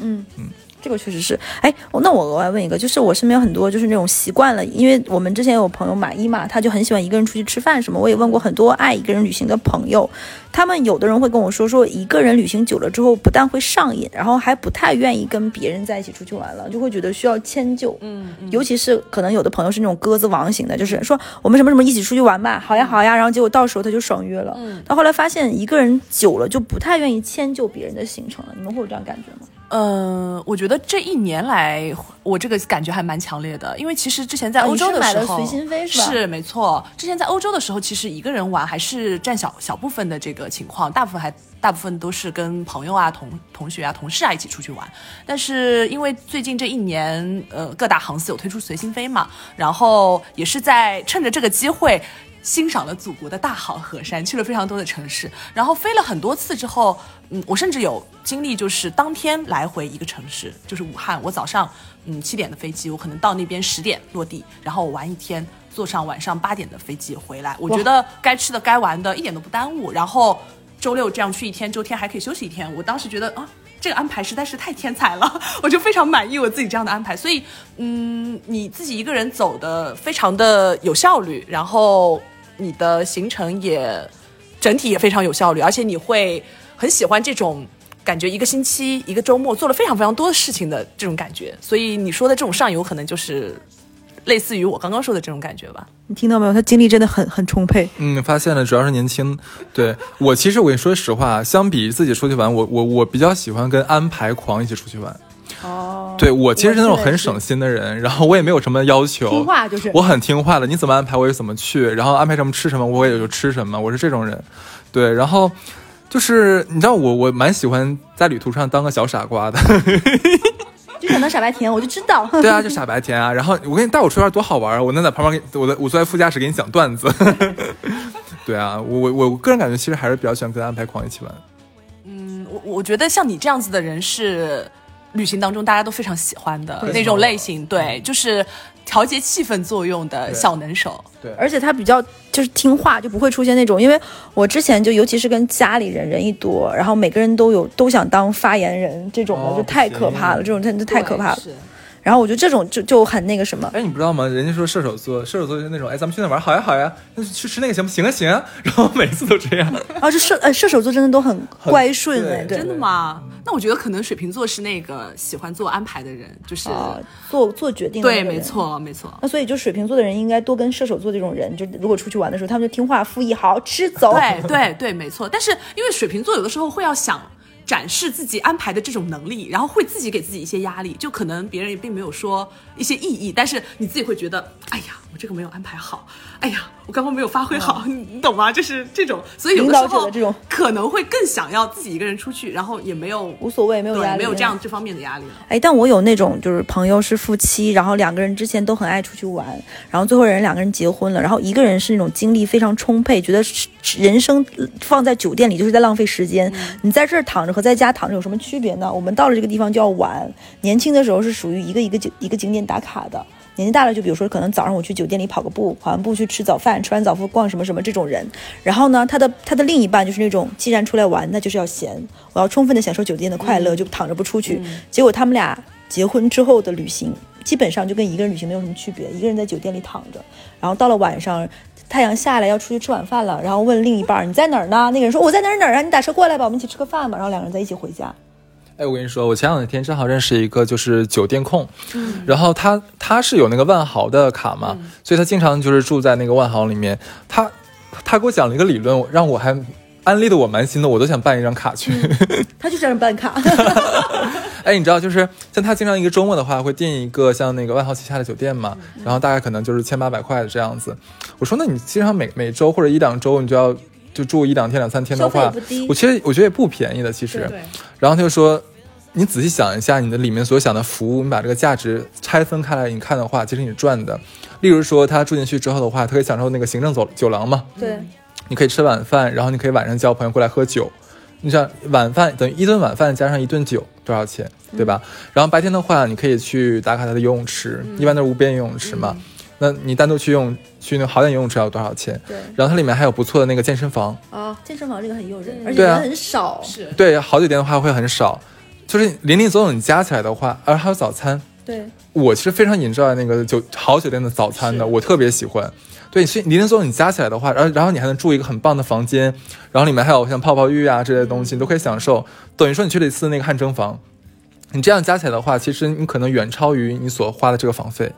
嗯嗯。这个确实是，哎，那我额外问一个，就是我身边有很多就是那种习惯了，因为我们之前有朋友马伊嘛，他就很喜欢一个人出去吃饭什么。我也问过很多爱一个人旅行的朋友，他们有的人会跟我说，说一个人旅行久了之后，不但会上瘾，然后还不太愿意跟别人在一起出去玩了，就会觉得需要迁就。嗯嗯，尤其是可能有的朋友是那种鸽子王型的，就是说我们什么什么一起出去玩吧，好呀好呀，然后结果到时候他就爽约了。嗯到后来发现一个人久了就不太愿意迁就别人的行程了，你们会有这样感觉吗？呃，我觉得这一年来，我这个感觉还蛮强烈的，因为其实之前在啊欧洲的时候，了随心飞是吧是没错。之前在欧洲的时候，其实一个人玩还是占小小部分的这个情况，大部分还大部分都是跟朋友啊、同同学啊、同事啊一起出去玩。但是因为最近这一年，呃，各大航司有推出随心飞嘛，然后也是在趁着这个机会。欣赏了祖国的大好河山，去了非常多的城市，然后飞了很多次之后，嗯，我甚至有经历，就是当天来回一个城市，就是武汉。我早上嗯七点的飞机，我可能到那边十点落地，然后我玩一天，坐上晚上八点的飞机回来。我觉得该吃的该玩的一点都不耽误，然后周六这样去一天，周天还可以休息一天。我当时觉得啊。这个安排实在是太天才了，我就非常满意我自己这样的安排。所以，嗯，你自己一个人走的非常的有效率，然后你的行程也整体也非常有效率，而且你会很喜欢这种感觉，一个星期一个周末做了非常非常多的事情的这种感觉。所以你说的这种上游，可能就是类似于我刚刚说的这种感觉吧。你听到没有？他精力真的很很充沛。嗯，发现了，主要是年轻。对我，其实我跟你说实话，相比自己出去玩，我我我比较喜欢跟安排狂一起出去玩。哦，对我其实是那种很省心的人，然后我也没有什么要求，听话就是我很听话的，你怎么安排我就怎么去，然后安排什么吃什么我也就吃什么，我是这种人。对，然后就是你知道我我蛮喜欢在旅途上当个小傻瓜的，就想当傻白甜，我就知道。对啊，就傻白甜啊。然后我跟你带我出去玩多好玩啊！我能在旁边给我的我坐在副驾驶给你讲段子。对啊，我我我个人感觉其实还是比较喜欢跟安排狂一起玩。嗯，我我觉得像你这样子的人是旅行当中大家都非常喜欢的那种类型，对，就是调节气氛作用的小能手。对，而且他比较就是听话，就不会出现那种，因为我之前就尤其是跟家里人人一多，然后每个人都有都想当发言人这种的，哦就太可怕了，这种真的太可怕了。是然后我觉得这种就就很那个什么，哎，你不知道吗？人家说射手座，射手座就是那种，哎，咱们去那玩，好呀好呀，那去吃那个行不行啊行啊，然后每次都这样。啊，这射呃射手座真的都很很乖顺哎，真的吗？那我觉得可能水瓶座是那个喜欢做安排的人，就是、啊，做做决定的对，没。错，没错。那所以就水瓶座的人应该多跟射手座这种人，就如果出去玩的时候，他们就听话附议，好吃走。对对对，没错。但是因为水瓶座有的时候会要想展示自己安排的这种能力，然后会自己给自己一些压力，就可能别人也并没有说一些异议，但是你自己会觉得，哎呀，我这个没有安排好，哎呀，我刚刚没有发挥好，你 你懂吗？就是这种，所以有的时候的这种可能会更想要自己一个人出去，然后也没有无所谓，没有压力，没有这样这方面的压力了。哎，但我有那种就是朋友是夫妻，然后两个人之前都很爱出去玩，然后最后人两个人结婚了，然后一个人是那种精力非常充沛，觉得人生放在酒店里就是在浪费时间。你在这儿躺着和在家躺着有什么区别呢？我们到了这个地方就要玩。年轻的时候是属于一个一个景一个景点打卡的。年纪大了，就比如说，可能早上我去酒店里跑个步，跑完步去吃早饭，吃完早饭逛什么什么这种人。然后呢，他的他的另一半就是那种，既然出来玩，那就是要闲，我要充分的享受酒店的快乐，就躺着不出去。结果他们俩结婚之后的旅行，基本上就跟一个人旅行没有什么区别，一个人在酒店里躺着，然后到了晚上。太阳下来要出去吃晚饭了，然后问另一半儿你在哪儿呢？那个人说我在哪儿哪儿啊，你打车过来吧，我们一起吃个饭吧。然后两个人在一起回家。哎，我跟你说，我前两天正好认识一个就是酒店控，然后他他是有那个万豪的卡嘛，所以他经常就是住在那个万豪里面。他他给我讲了一个理论，让我还安利的我蛮心的，我都想办一张卡去。他就这样办卡，哎，你知道，就是像他经常一个周末的话，会订一个像那个万豪旗下的酒店嘛，然后大概可能就是千八百块的这样子。我说，那你经常每每周或者一两周，你就要就住一两天、两三天的话我其实我觉得也不便宜的，其实。对，然后他就说，你仔细想一下，你的里面所想的服务，你把这个价值拆分开来，你看的话，其实你赚的。例如说，他住进去之后的话，他可以享受那个行政走酒廊嘛，对，你可以吃晚饭，然后你可以晚上叫朋友过来喝酒。你想晚饭等于一顿晚饭加上一顿酒多少钱，对吧？然后白天的话，你可以去打卡他的游泳池，一般都是无边游泳池嘛。那你单独去用去那好点游泳池要多少钱？对然后它里面还有不错的那个健身房，啊，健身房这个很诱人，而且人很少，是对，好酒店的话会很少，就是林林总总你加起来的话，而还有早餐。对，我其实非常 enjoy 那个酒好酒店的早餐的，我特别喜欢。对，所以林林总总你加起来的话，然后然后你还能住一个很棒的房间，然后里面还有像泡泡浴啊这类东西，你都可以享受。等于说你去了一次那个汗蒸房，你这样加起来的话，其实你可能远超于你所花的这个房费。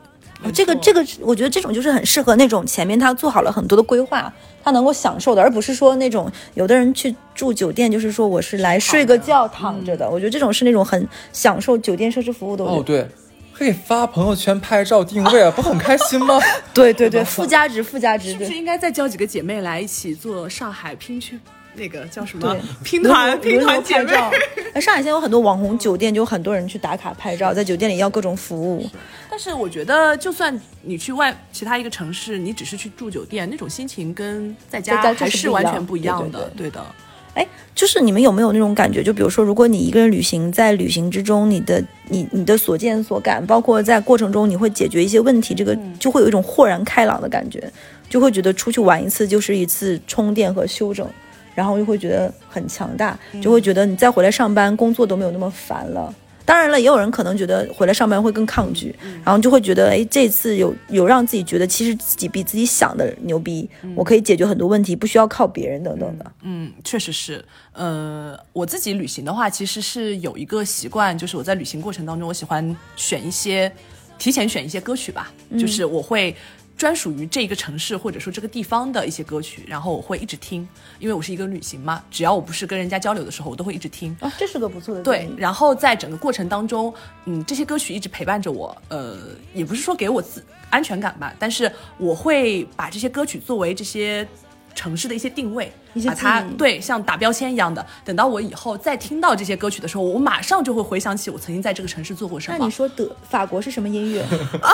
哦这个这个，我觉得这种就是很适合那种前面他做好了很多的规划，他能够享受的，而不是说那种有的人去住酒店，就是说我是来睡个觉躺着的。我觉得这种是那种很享受酒店设施服务的。哦，对，可以发朋友圈拍照定位啊，不很开心吗？对对 对，附加值附加值，是不是应该再叫几个姐妹来一起做上海拼去那个叫什么拼团拼团姐妹？拍照。哎，上海现在有很多网红酒店，就有很多人去打卡拍照，在酒店里要各种服务。但是我觉得，就算你去外其他一个城市，你只是去住酒店，那种心情跟在家还是完全不一样对的。对的，哎，就是你们有没有那种感觉？就比如说，如果你一个人旅行，在旅行之中，你的你你的所见所感，包括在过程中你会解决一些问题，这个就会有一种豁然开朗的感觉，就会觉得出去玩一次就是一次充电和休整，然后又会觉得很强大，就会觉得你再回来上班工作都没有那么烦了。当然了，也有人可能觉得回来上班会更抗拒，然后就会觉得，哎，这次有有让自己觉得其实自己比自己想的牛逼，我可以解决很多问题，不需要靠别人等等的。嗯，确实是。呃，我自己旅行的话，其实是有一个习惯，就是我在旅行过程当中，我喜欢选一些提前选一些歌曲吧，就是我会。专属于这一个城市或者说这个地方的一些歌曲，然后我会一直听，因为我是一个旅行嘛，只要我不是跟人家交流的时候，我都会一直听。啊，这是个不错的对，然后在整个过程当中，嗯，这些歌曲一直陪伴着我，呃，也不是说给我自安全感吧，但是我会把这些歌曲作为这些城市的一些定位，一些把它对像打标签一样的，等到我以后再听到这些歌曲的时候，我马上就会回想起我曾经在这个城市做过什么那你。说德法国是什么音乐？啊，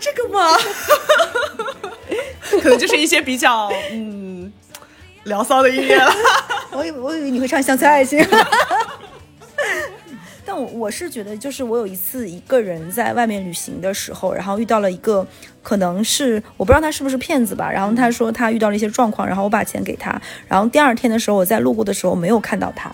这个吗？可能就是一些比较嗯聊骚的音乐了。我以为我以为你会唱《乡村爱情》，但我我是觉得，就是我有一次一个人在外面旅行的时候，然后遇到了一个可能是我不知道他是不是骗子吧，然后他说他遇到了一些状况，然后我把钱给他，然后第二天的时候我在路过的时候没有看到他，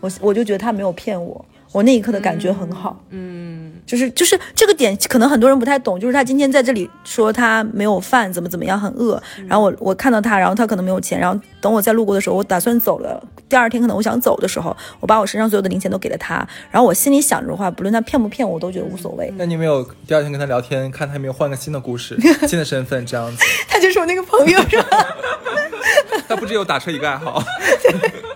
我我就觉得他没有骗我。我那一刻的感觉很好，嗯，就是就是这个点，可能很多人不太懂，就是他今天在这里说他没有饭，怎么怎么样，很饿，然后我我看到他，然后他可能没有钱，然后等我在路过的时候，我打算走了，第二天可能我想走的时候，我把我身上所有的零钱都给了他，然后我心里想着的话，不论他骗不骗我，我都觉得无所谓。那你没有第二天跟他聊天，看他有没有换个新的故事、新的身份这样子？他就是我那个朋友，是吧？他不只有打车一个爱好。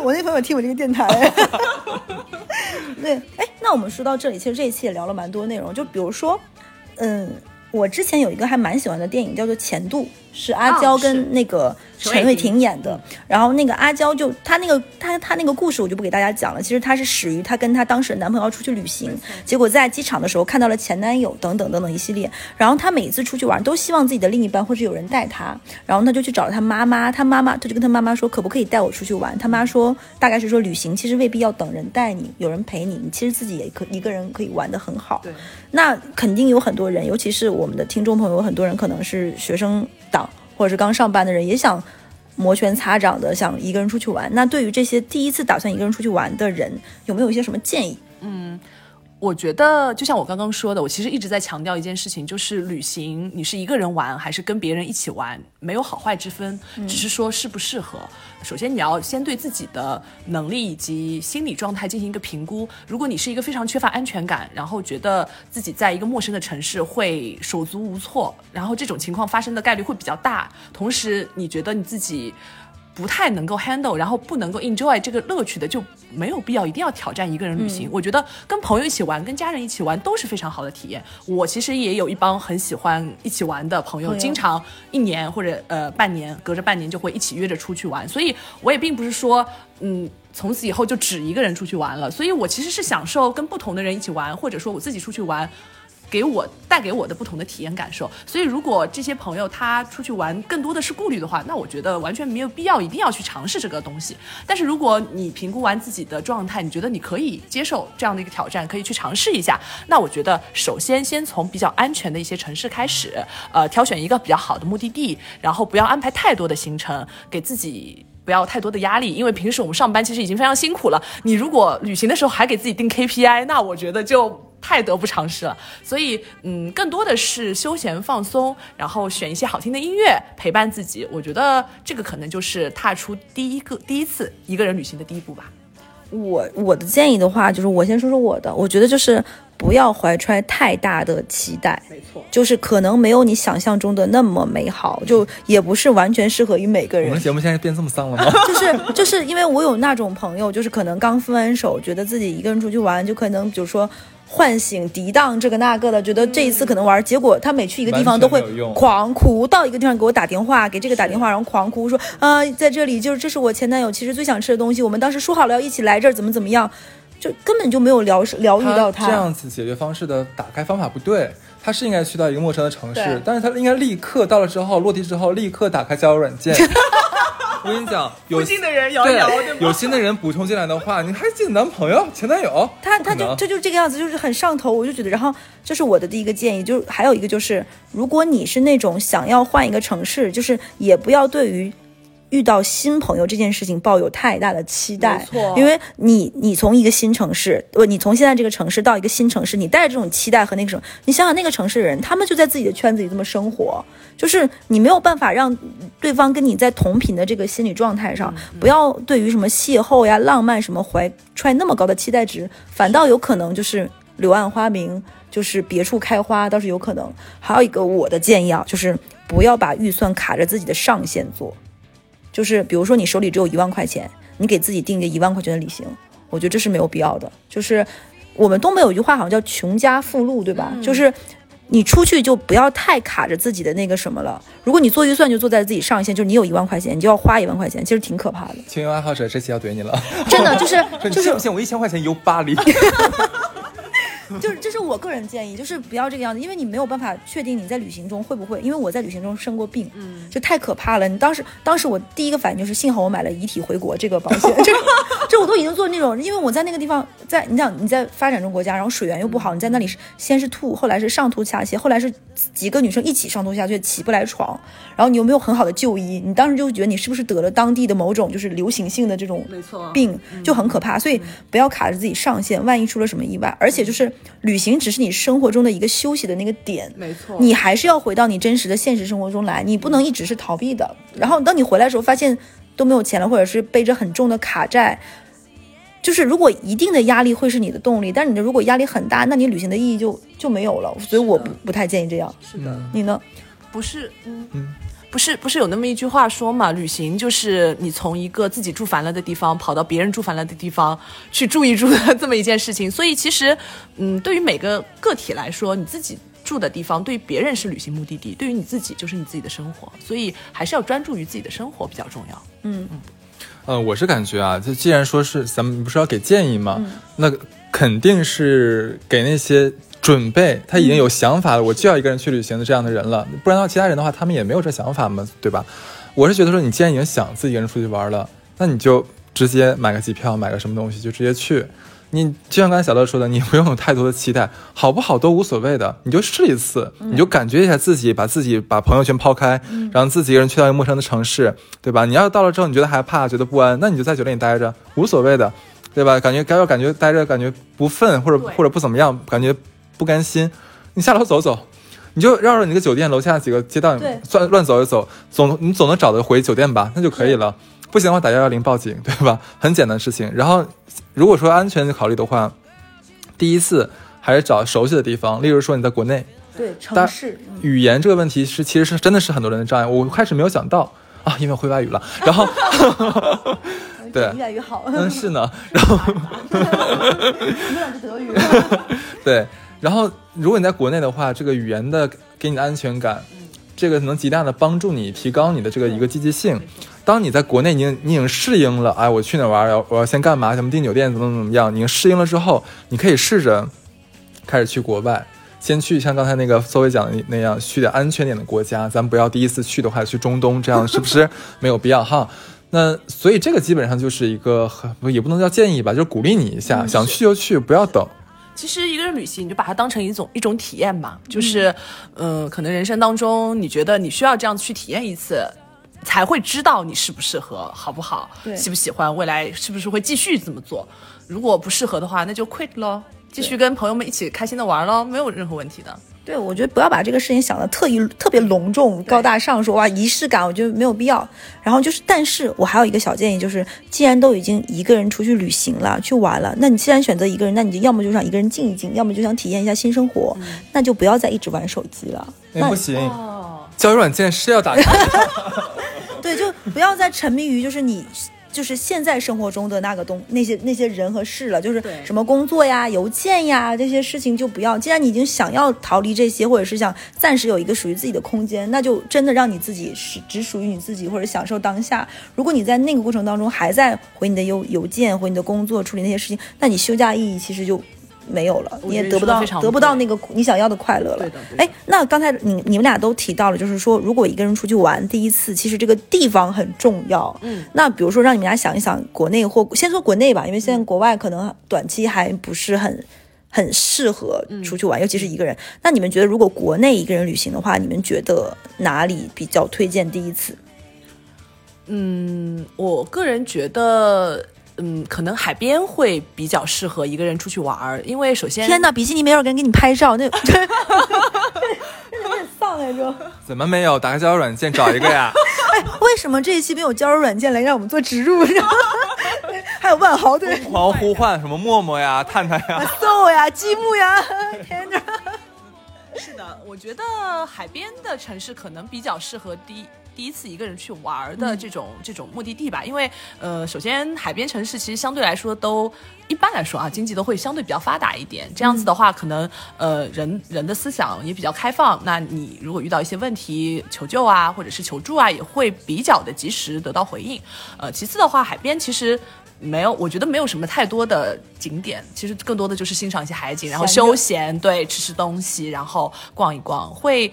我那朋友听我这个电台。对，哎，那我们说到这里，其实这一期也聊了蛮多内容，就比如说，嗯，我之前有一个还蛮喜欢的电影，叫做《前度》。是阿娇跟那个陈伟霆演的，然后那个阿娇就她那个她她那个故事我就不给大家讲了。其实她是始于她跟她当时的男朋友出去旅行，结果在机场的时候看到了前男友等等等等一系列。然后她每一次出去玩都希望自己的另一半或者有人带她，然后她就去找了她妈妈，她妈妈她就跟她妈妈说可不可以带我出去玩？她妈说大概是说旅行其实未必要等人带你，有人陪你，你其实自己也可一个人可以玩得很好。那肯定有很多人，尤其是我们的听众朋友，很多人可能是学生党。或者是刚上班的人也想摩拳擦掌的想一个人出去玩，那对于这些第一次打算一个人出去玩的人，有没有一些什么建议？嗯。我觉得就像我刚刚说的，我其实一直在强调一件事情，就是旅行，你是一个人玩还是跟别人一起玩，没有好坏之分，只是说适不适合。首先你要先对自己的能力以及心理状态进行一个评估。如果你是一个非常缺乏安全感，然后觉得自己在一个陌生的城市会手足无措，然后这种情况发生的概率会比较大。同时你觉得你自己。不太能够 handle，然后不能够 enjoy 这个乐趣的，就没有必要一定要挑战一个人旅行。我觉得跟朋友一起玩，跟家人一起玩都是非常好的体验。我其实也有一帮很喜欢一起玩的朋友，经常一年或者呃半年，隔着半年就会一起约着出去玩。所以我也并不是说，嗯，从此以后就只一个人出去玩了。所以我其实是享受跟不同的人一起玩，或者说我自己出去玩。给我带给我的不同的体验感受，所以如果这些朋友他出去玩更多的是顾虑的话，那我觉得完全没有必要一定要去尝试这个东西。但是如果你评估完自己的状态，你觉得你可以接受这样的一个挑战，可以去尝试一下，那我觉得首先先从比较安全的一些城市开始，呃，挑选一个比较好的目的地，然后不要安排太多的行程，给自己不要太多的压力，因为平时我们上班其实已经非常辛苦了，你如果旅行的时候还给自己定 KPI，那我觉得就。太得不偿失了，所以嗯，更多的是休闲放松，然后选一些好听的音乐陪伴自己。我觉得这个可能就是踏出第一个第一次一个人旅行的第一步吧。我我的建议的话，就是我先说说我的，我觉得就是不要怀揣太大的期待，没错，就是可能没有你想象中的那么美好，就也不是完全适合于每个人。我们节目现在变这么丧了吗？就是就是因为我有那种朋友，就是可能刚分完手，觉得自己一个人出去玩，就可能比如说。唤醒涤荡这个那个的，觉得这一次可能玩，结果他每去一个地方都会狂哭，到一个地方给我打电话，给这个打电话，然后狂哭说啊，在这里就是这是我前男友其实最想吃的东西，我们当时说好了要一起来这儿，怎么怎么样，就根本就没有疗疗愈到他。这样子解决方式的打开方法不对，他是应该去到一个陌生的城市，但是他应该立刻到了之后落地之后立刻打开交友软件。我跟你讲，有新的人摇一摇，有新的人补充进来的话，你还记得男朋友、前男友？他他就他就这个样子，就是很上头。我就觉得，然后这是我的第一个建议，就还有一个就是，如果你是那种想要换一个城市，就是也不要对于。遇到新朋友这件事情抱有太大的期待，因为你你从一个新城市，不，你从现在这个城市到一个新城市，你带着这种期待和那个什么，你想想那个城市的人，他们就在自己的圈子里这么生活，就是你没有办法让对方跟你在同频的这个心理状态上，不要对于什么邂逅呀、浪漫什么怀揣那么高的期待值，反倒有可能就是柳暗花明，就是别处开花，倒是有可能。还有一个我的建议啊，就是不要把预算卡着自己的上限做。就是比如说你手里只有一万块钱，你给自己定个一万块钱的旅行，我觉得这是没有必要的。就是我们东北有句话好像叫“穷家富路”，对吧？就是你出去就不要太卡着自己的那个什么了。如果你做预算就做在自己上限，就是你有一万块钱，你就要花一万块钱，其实挺可怕的。青游爱好者这期要怼你了，真的就是 就是，不信我一千块钱游巴黎。就是这是我个人建议，就是不要这个样子，因为你没有办法确定你在旅行中会不会，因为我在旅行中生过病，嗯，就太可怕了。你当时当时我第一个反应就是幸好我买了遗体回国这个保险，这我都已经做那种，因为我在那个地方，在你想你在发展中国家，然后水源又不好，你在那里是先是吐，后来是上吐下泻，后来是几个女生一起上吐下泻，起不来床，然后你又没有很好的就医，你当时就觉得你是不是得了当地的某种就是流行性的这种没错病，就很可怕，所以不要卡着自己上限，万一出了什么意外，而且就是旅行只是你生活中的一个休息的那个点，没错你还是要回到你真实的现实生活中来，你不能一直是逃避的。然后当你回来的时候，发现都没有钱了，或者是背着很重的卡债，就是如果一定的压力会是你的动力，但是你的如果压力很大，那你旅行的意义就就没有了。所以我不不太建议这样。是的，你呢？不是，嗯。不是不是有那么一句话说嘛？旅行就是你从一个自己住烦了的地方跑到别人住烦了的地方去住一住的这么一件事情。所以其实，嗯，对于每个个体来说，你自己住的地方对于别人是旅行目的地，对于你自己就是你自己的生活。所以还是要专注于自己的生活比较重要。嗯嗯，呃，我是感觉啊，就既然说是咱们不是要给建议吗？那肯定是给那些。准备，他已经有想法了，我就要一个人去旅行的这样的人了，不然的话，其他人的话，他们也没有这想法嘛，对吧？我是觉得说，你既然已经想自己一个人出去玩了，那你就直接买个机票，买个什么东西就直接去。你就像刚才小乐说的，你不用有太多的期待，好不好都无所谓的，你就试一次，你就感觉一下自己，把自己把朋友圈抛开，然后自己一个人去到一个陌生的城市，对吧？你要到了之后，你觉得害怕，觉得不安，那你就在酒店里待着，无所谓的，对吧？感觉该要感觉待着感觉不忿或者或者不怎么样，感觉。不甘心，你下楼走走，你就绕着你的酒店楼下几个街道算乱走一走，总你总能找得回酒店吧？那就可以了。不行的话打幺幺零报警，对吧？很简单的事情。然后如果说安全考虑的话，第一次还是找熟悉的地方，例如说你在国内，对城市语言这个问题是其实是真的是很多人的障碍。我开始没有想到啊，因为会外语了，然后 对越来越好，嗯是呢，然后你们俩是德语，对。然后，如果你在国内的话，这个语言的给你的安全感，这个能极大的帮助你提高你的这个一个积极性。当你在国内，你你已经适应了，哎，我去哪玩要我要先干嘛？怎么订酒店？怎么怎么样？你适应了之后，你可以试着开始去国外，先去像刚才那个邹伟讲的那样，去点安全点的国家。咱不要第一次去的话去中东，这样是不是 没有必要哈？那所以这个基本上就是一个很也不能叫建议吧，就是鼓励你一下，想去就去，不要等。其实一个人旅行，你就把它当成一种一种体验吧。就是，嗯，可能人生当中，你觉得你需要这样子去体验一次，才会知道你适不适合，好不好，喜不喜欢，未来是不是会继续这么做。如果不适合的话，那就 quit 咯，继续跟朋友们一起开心的玩咯，没有任何问题的。对，我觉得不要把这个事情想的特意特别隆重、高大上，说哇仪式感，我觉得没有必要。然后就是，但是我还有一个小建议，就是既然都已经一个人出去旅行了、去玩了，那你既然选择一个人，那你就要么就想一个人静一静，要么就想体验一下新生活，那就不要再一直玩手机了。那不行，交友软件是要打开。对，就不要再沉迷于就是你。就是现在生活中的那个东那些那些人和事了，就是什么工作呀、邮件呀这些事情就不要。既然你已经想要逃离这些，或者是想暂时有一个属于自己的空间，那就真的让你自己是只属于你自己，或者享受当下。如果你在那个过程当中还在回你的邮邮件、回你的工作、处理那些事情，那你休假意义其实就。没有了，你也得不到得不到那个你想要的快乐了。哎，那刚才你你们俩都提到了，就是说如果一个人出去玩，第一次其实这个地方很重要。嗯，那比如说让你们俩想一想，国内或先说国内吧，因为现在国外可能短期还不是很很适合出去玩，尤其是一个人。那你们觉得如果国内一个人旅行的话，你们觉得哪里比较推荐第一次？嗯，我个人觉得。嗯，可能海边会比较适合一个人出去玩儿，因为首先，天哪，比基尼没有人给你拍照，那 有点丧来着。怎么没有？打开交友软件找一个呀？哎，为什么这一期没有交友软件来让我们做植入？还有万豪对，疯狂呼唤什么陌陌呀、探探呀、搜呀、积木呀，天哪！是的，我觉得海边的城市可能比较适合第一。第一次一个人去玩的这种这种目的地吧，因为呃，首先海边城市其实相对来说都一般来说啊，经济都会相对比较发达一点。这样子的话，可能呃人人的思想也比较开放。那你如果遇到一些问题求救啊，或者是求助啊，也会比较的及时得到回应。呃，其次的话，海边其实没有，我觉得没有什么太多的景点，其实更多的就是欣赏一些海景，然后休闲，对，吃吃东西，然后逛一逛，会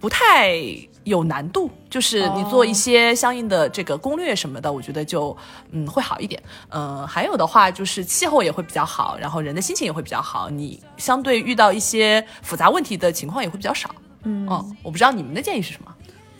不太。有难度，就是你做一些相应的这个攻略什么的，我觉得就嗯会好一点。嗯，还有的话就是气候也会比较好，然后人的心情也会比较好，你相对遇到一些复杂问题的情况也会比较少。嗯，我不知道你们的建议是什么。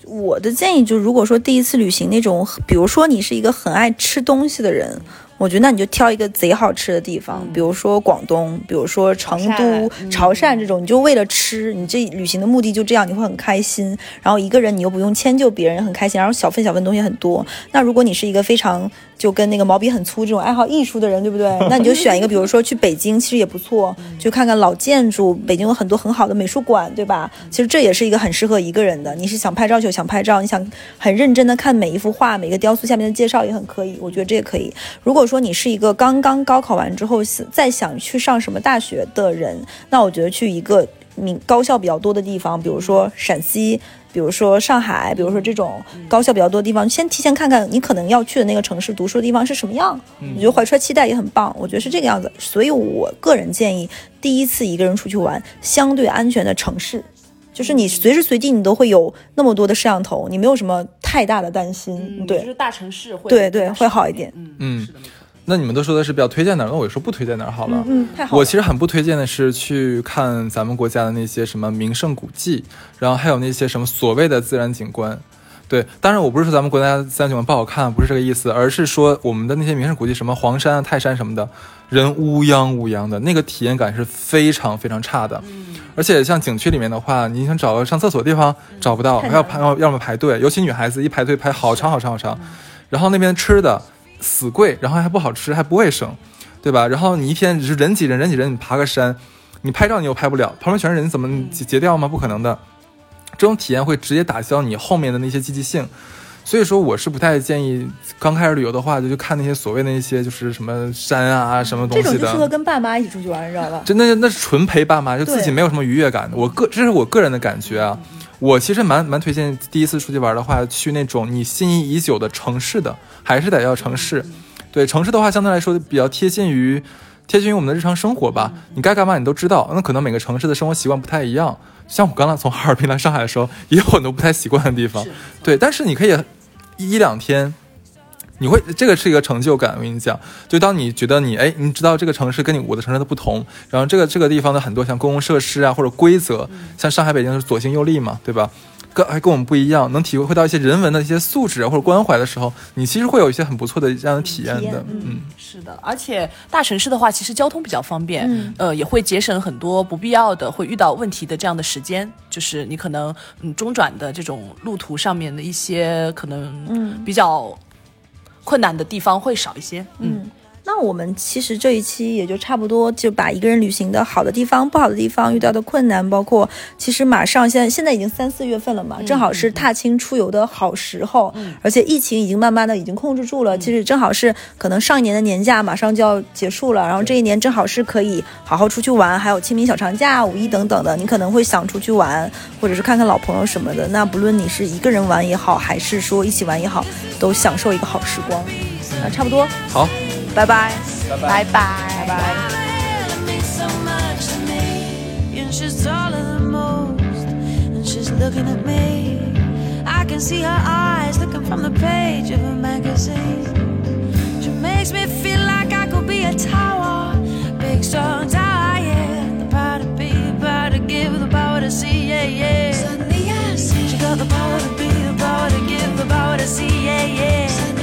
我的建议就，如果说第一次旅行那种，比如说你是一个很爱吃东西的人。我觉得那你就挑一个贼好吃的地方，比如说广东，比如说成都、潮汕这种，你就为了吃，你这旅行的目的就这样，你会很开心。然后一个人你又不用迁就别人，很开心。然后小份小份东西很多。那如果你是一个非常就跟那个毛笔很粗这种爱好艺术的人，对不对？那你就选一个，比如说去北京，其实也不错，就看看老建筑。北京有很多很好的美术馆，对吧？其实这也是一个很适合一个人的。你是想拍照就想拍照，你想很认真的看每一幅画、每个雕塑下面的介绍也很可以。我觉得这也可以。如果说你是一个刚刚高考完之后再想去上什么大学的人，那我觉得去一个名高校比较多的地方，比如说陕西，比如说上海，比如说这种高校比较多的地方，先提前看看你可能要去的那个城市读书的地方是什么样。我觉得怀揣期待也很棒。我觉得是这个样子，所以我个人建议，第一次一个人出去玩，相对安全的城市，就是你随时随地你都会有那么多的摄像头，你没有什么太大的担心。对，就是大城市会对对会好一点。嗯嗯。那你们都说的是比较推荐哪儿，那我就说不推荐哪儿好了。嗯，太好。我其实很不推荐的是去看咱们国家的那些什么名胜古迹，然后还有那些什么所谓的自然景观。对，当然我不是说咱们国家自然景观不好看，不是这个意思，而是说我们的那些名胜古迹，什么黄山啊、泰山什么的，人乌泱乌泱的，那个体验感是非常非常差的。嗯。而且像景区里面的话，你想找个上厕所的地方找不到，还要排要要么排队，尤其女孩子一排队排好长好长好长。然后那边吃的。死贵，然后还不好吃，还不卫生，对吧？然后你一天只是人挤人，人挤人，你爬个山，你拍照你又拍不了，旁边全是人，怎么截截掉吗？不可能的，这种体验会直接打消你后面的那些积极性。所以说，我是不太建议刚开始旅游的话，就去看那些所谓的那些就是什么山啊，什么东西的。这种就适合跟爸妈一起出去玩，你知道吧？真的那是纯陪爸妈，就自己没有什么愉悦感的。我个这是我个人的感觉啊。我其实蛮蛮推荐第一次出去玩的话，去那种你心仪已久的城市的，还是得要城市。对城市的话，相对来说比较贴近于贴近于我们的日常生活吧。你该干嘛你都知道。那可能每个城市的生活习惯不太一样。像我刚刚从哈尔滨来上海的时候，也有很多不太习惯的地方。对，但是你可以一两天。你会这个是一个成就感，我跟你讲，就当你觉得你哎，你知道这个城市跟你我的城市的不同，然后这个这个地方的很多像公共设施啊或者规则，像上海、北京是左行右立嘛，对吧？跟还跟我们不一样，能体会到一些人文的一些素质或者关怀的时候，你其实会有一些很不错的这样的体验的。嗯，是的，而且大城市的话，其实交通比较方便，呃，也会节省很多不必要的会遇到问题的这样的时间，就是你可能嗯中转的这种路途上面的一些可能嗯比较。困难的地方会少一些，嗯。那我们其实这一期也就差不多，就把一个人旅行的好的地方、不好的地方、遇到的困难，包括其实马上现在现在已经三四月份了嘛，正好是踏青出游的好时候，而且疫情已经慢慢的已经控制住了，其实正好是可能上一年的年假马上就要结束了，然后这一年正好是可以好好出去玩，还有清明小长假、五一等等的，你可能会想出去玩，或者是看看老朋友什么的。那不论你是一个人玩也好，还是说一起玩也好，都享受一个好时光。那差不多，好。Bye bye. Bye bye. Bye bye. At me. I can see her eyes looking from the page of a magazine. She makes me feel like I could be a tower, big strong tower. Yeah, the power to be, the power to give, the power to see. Yeah, yeah. Suddenly I see. She got the power to be, the power to give, the power to see. Yeah, yeah.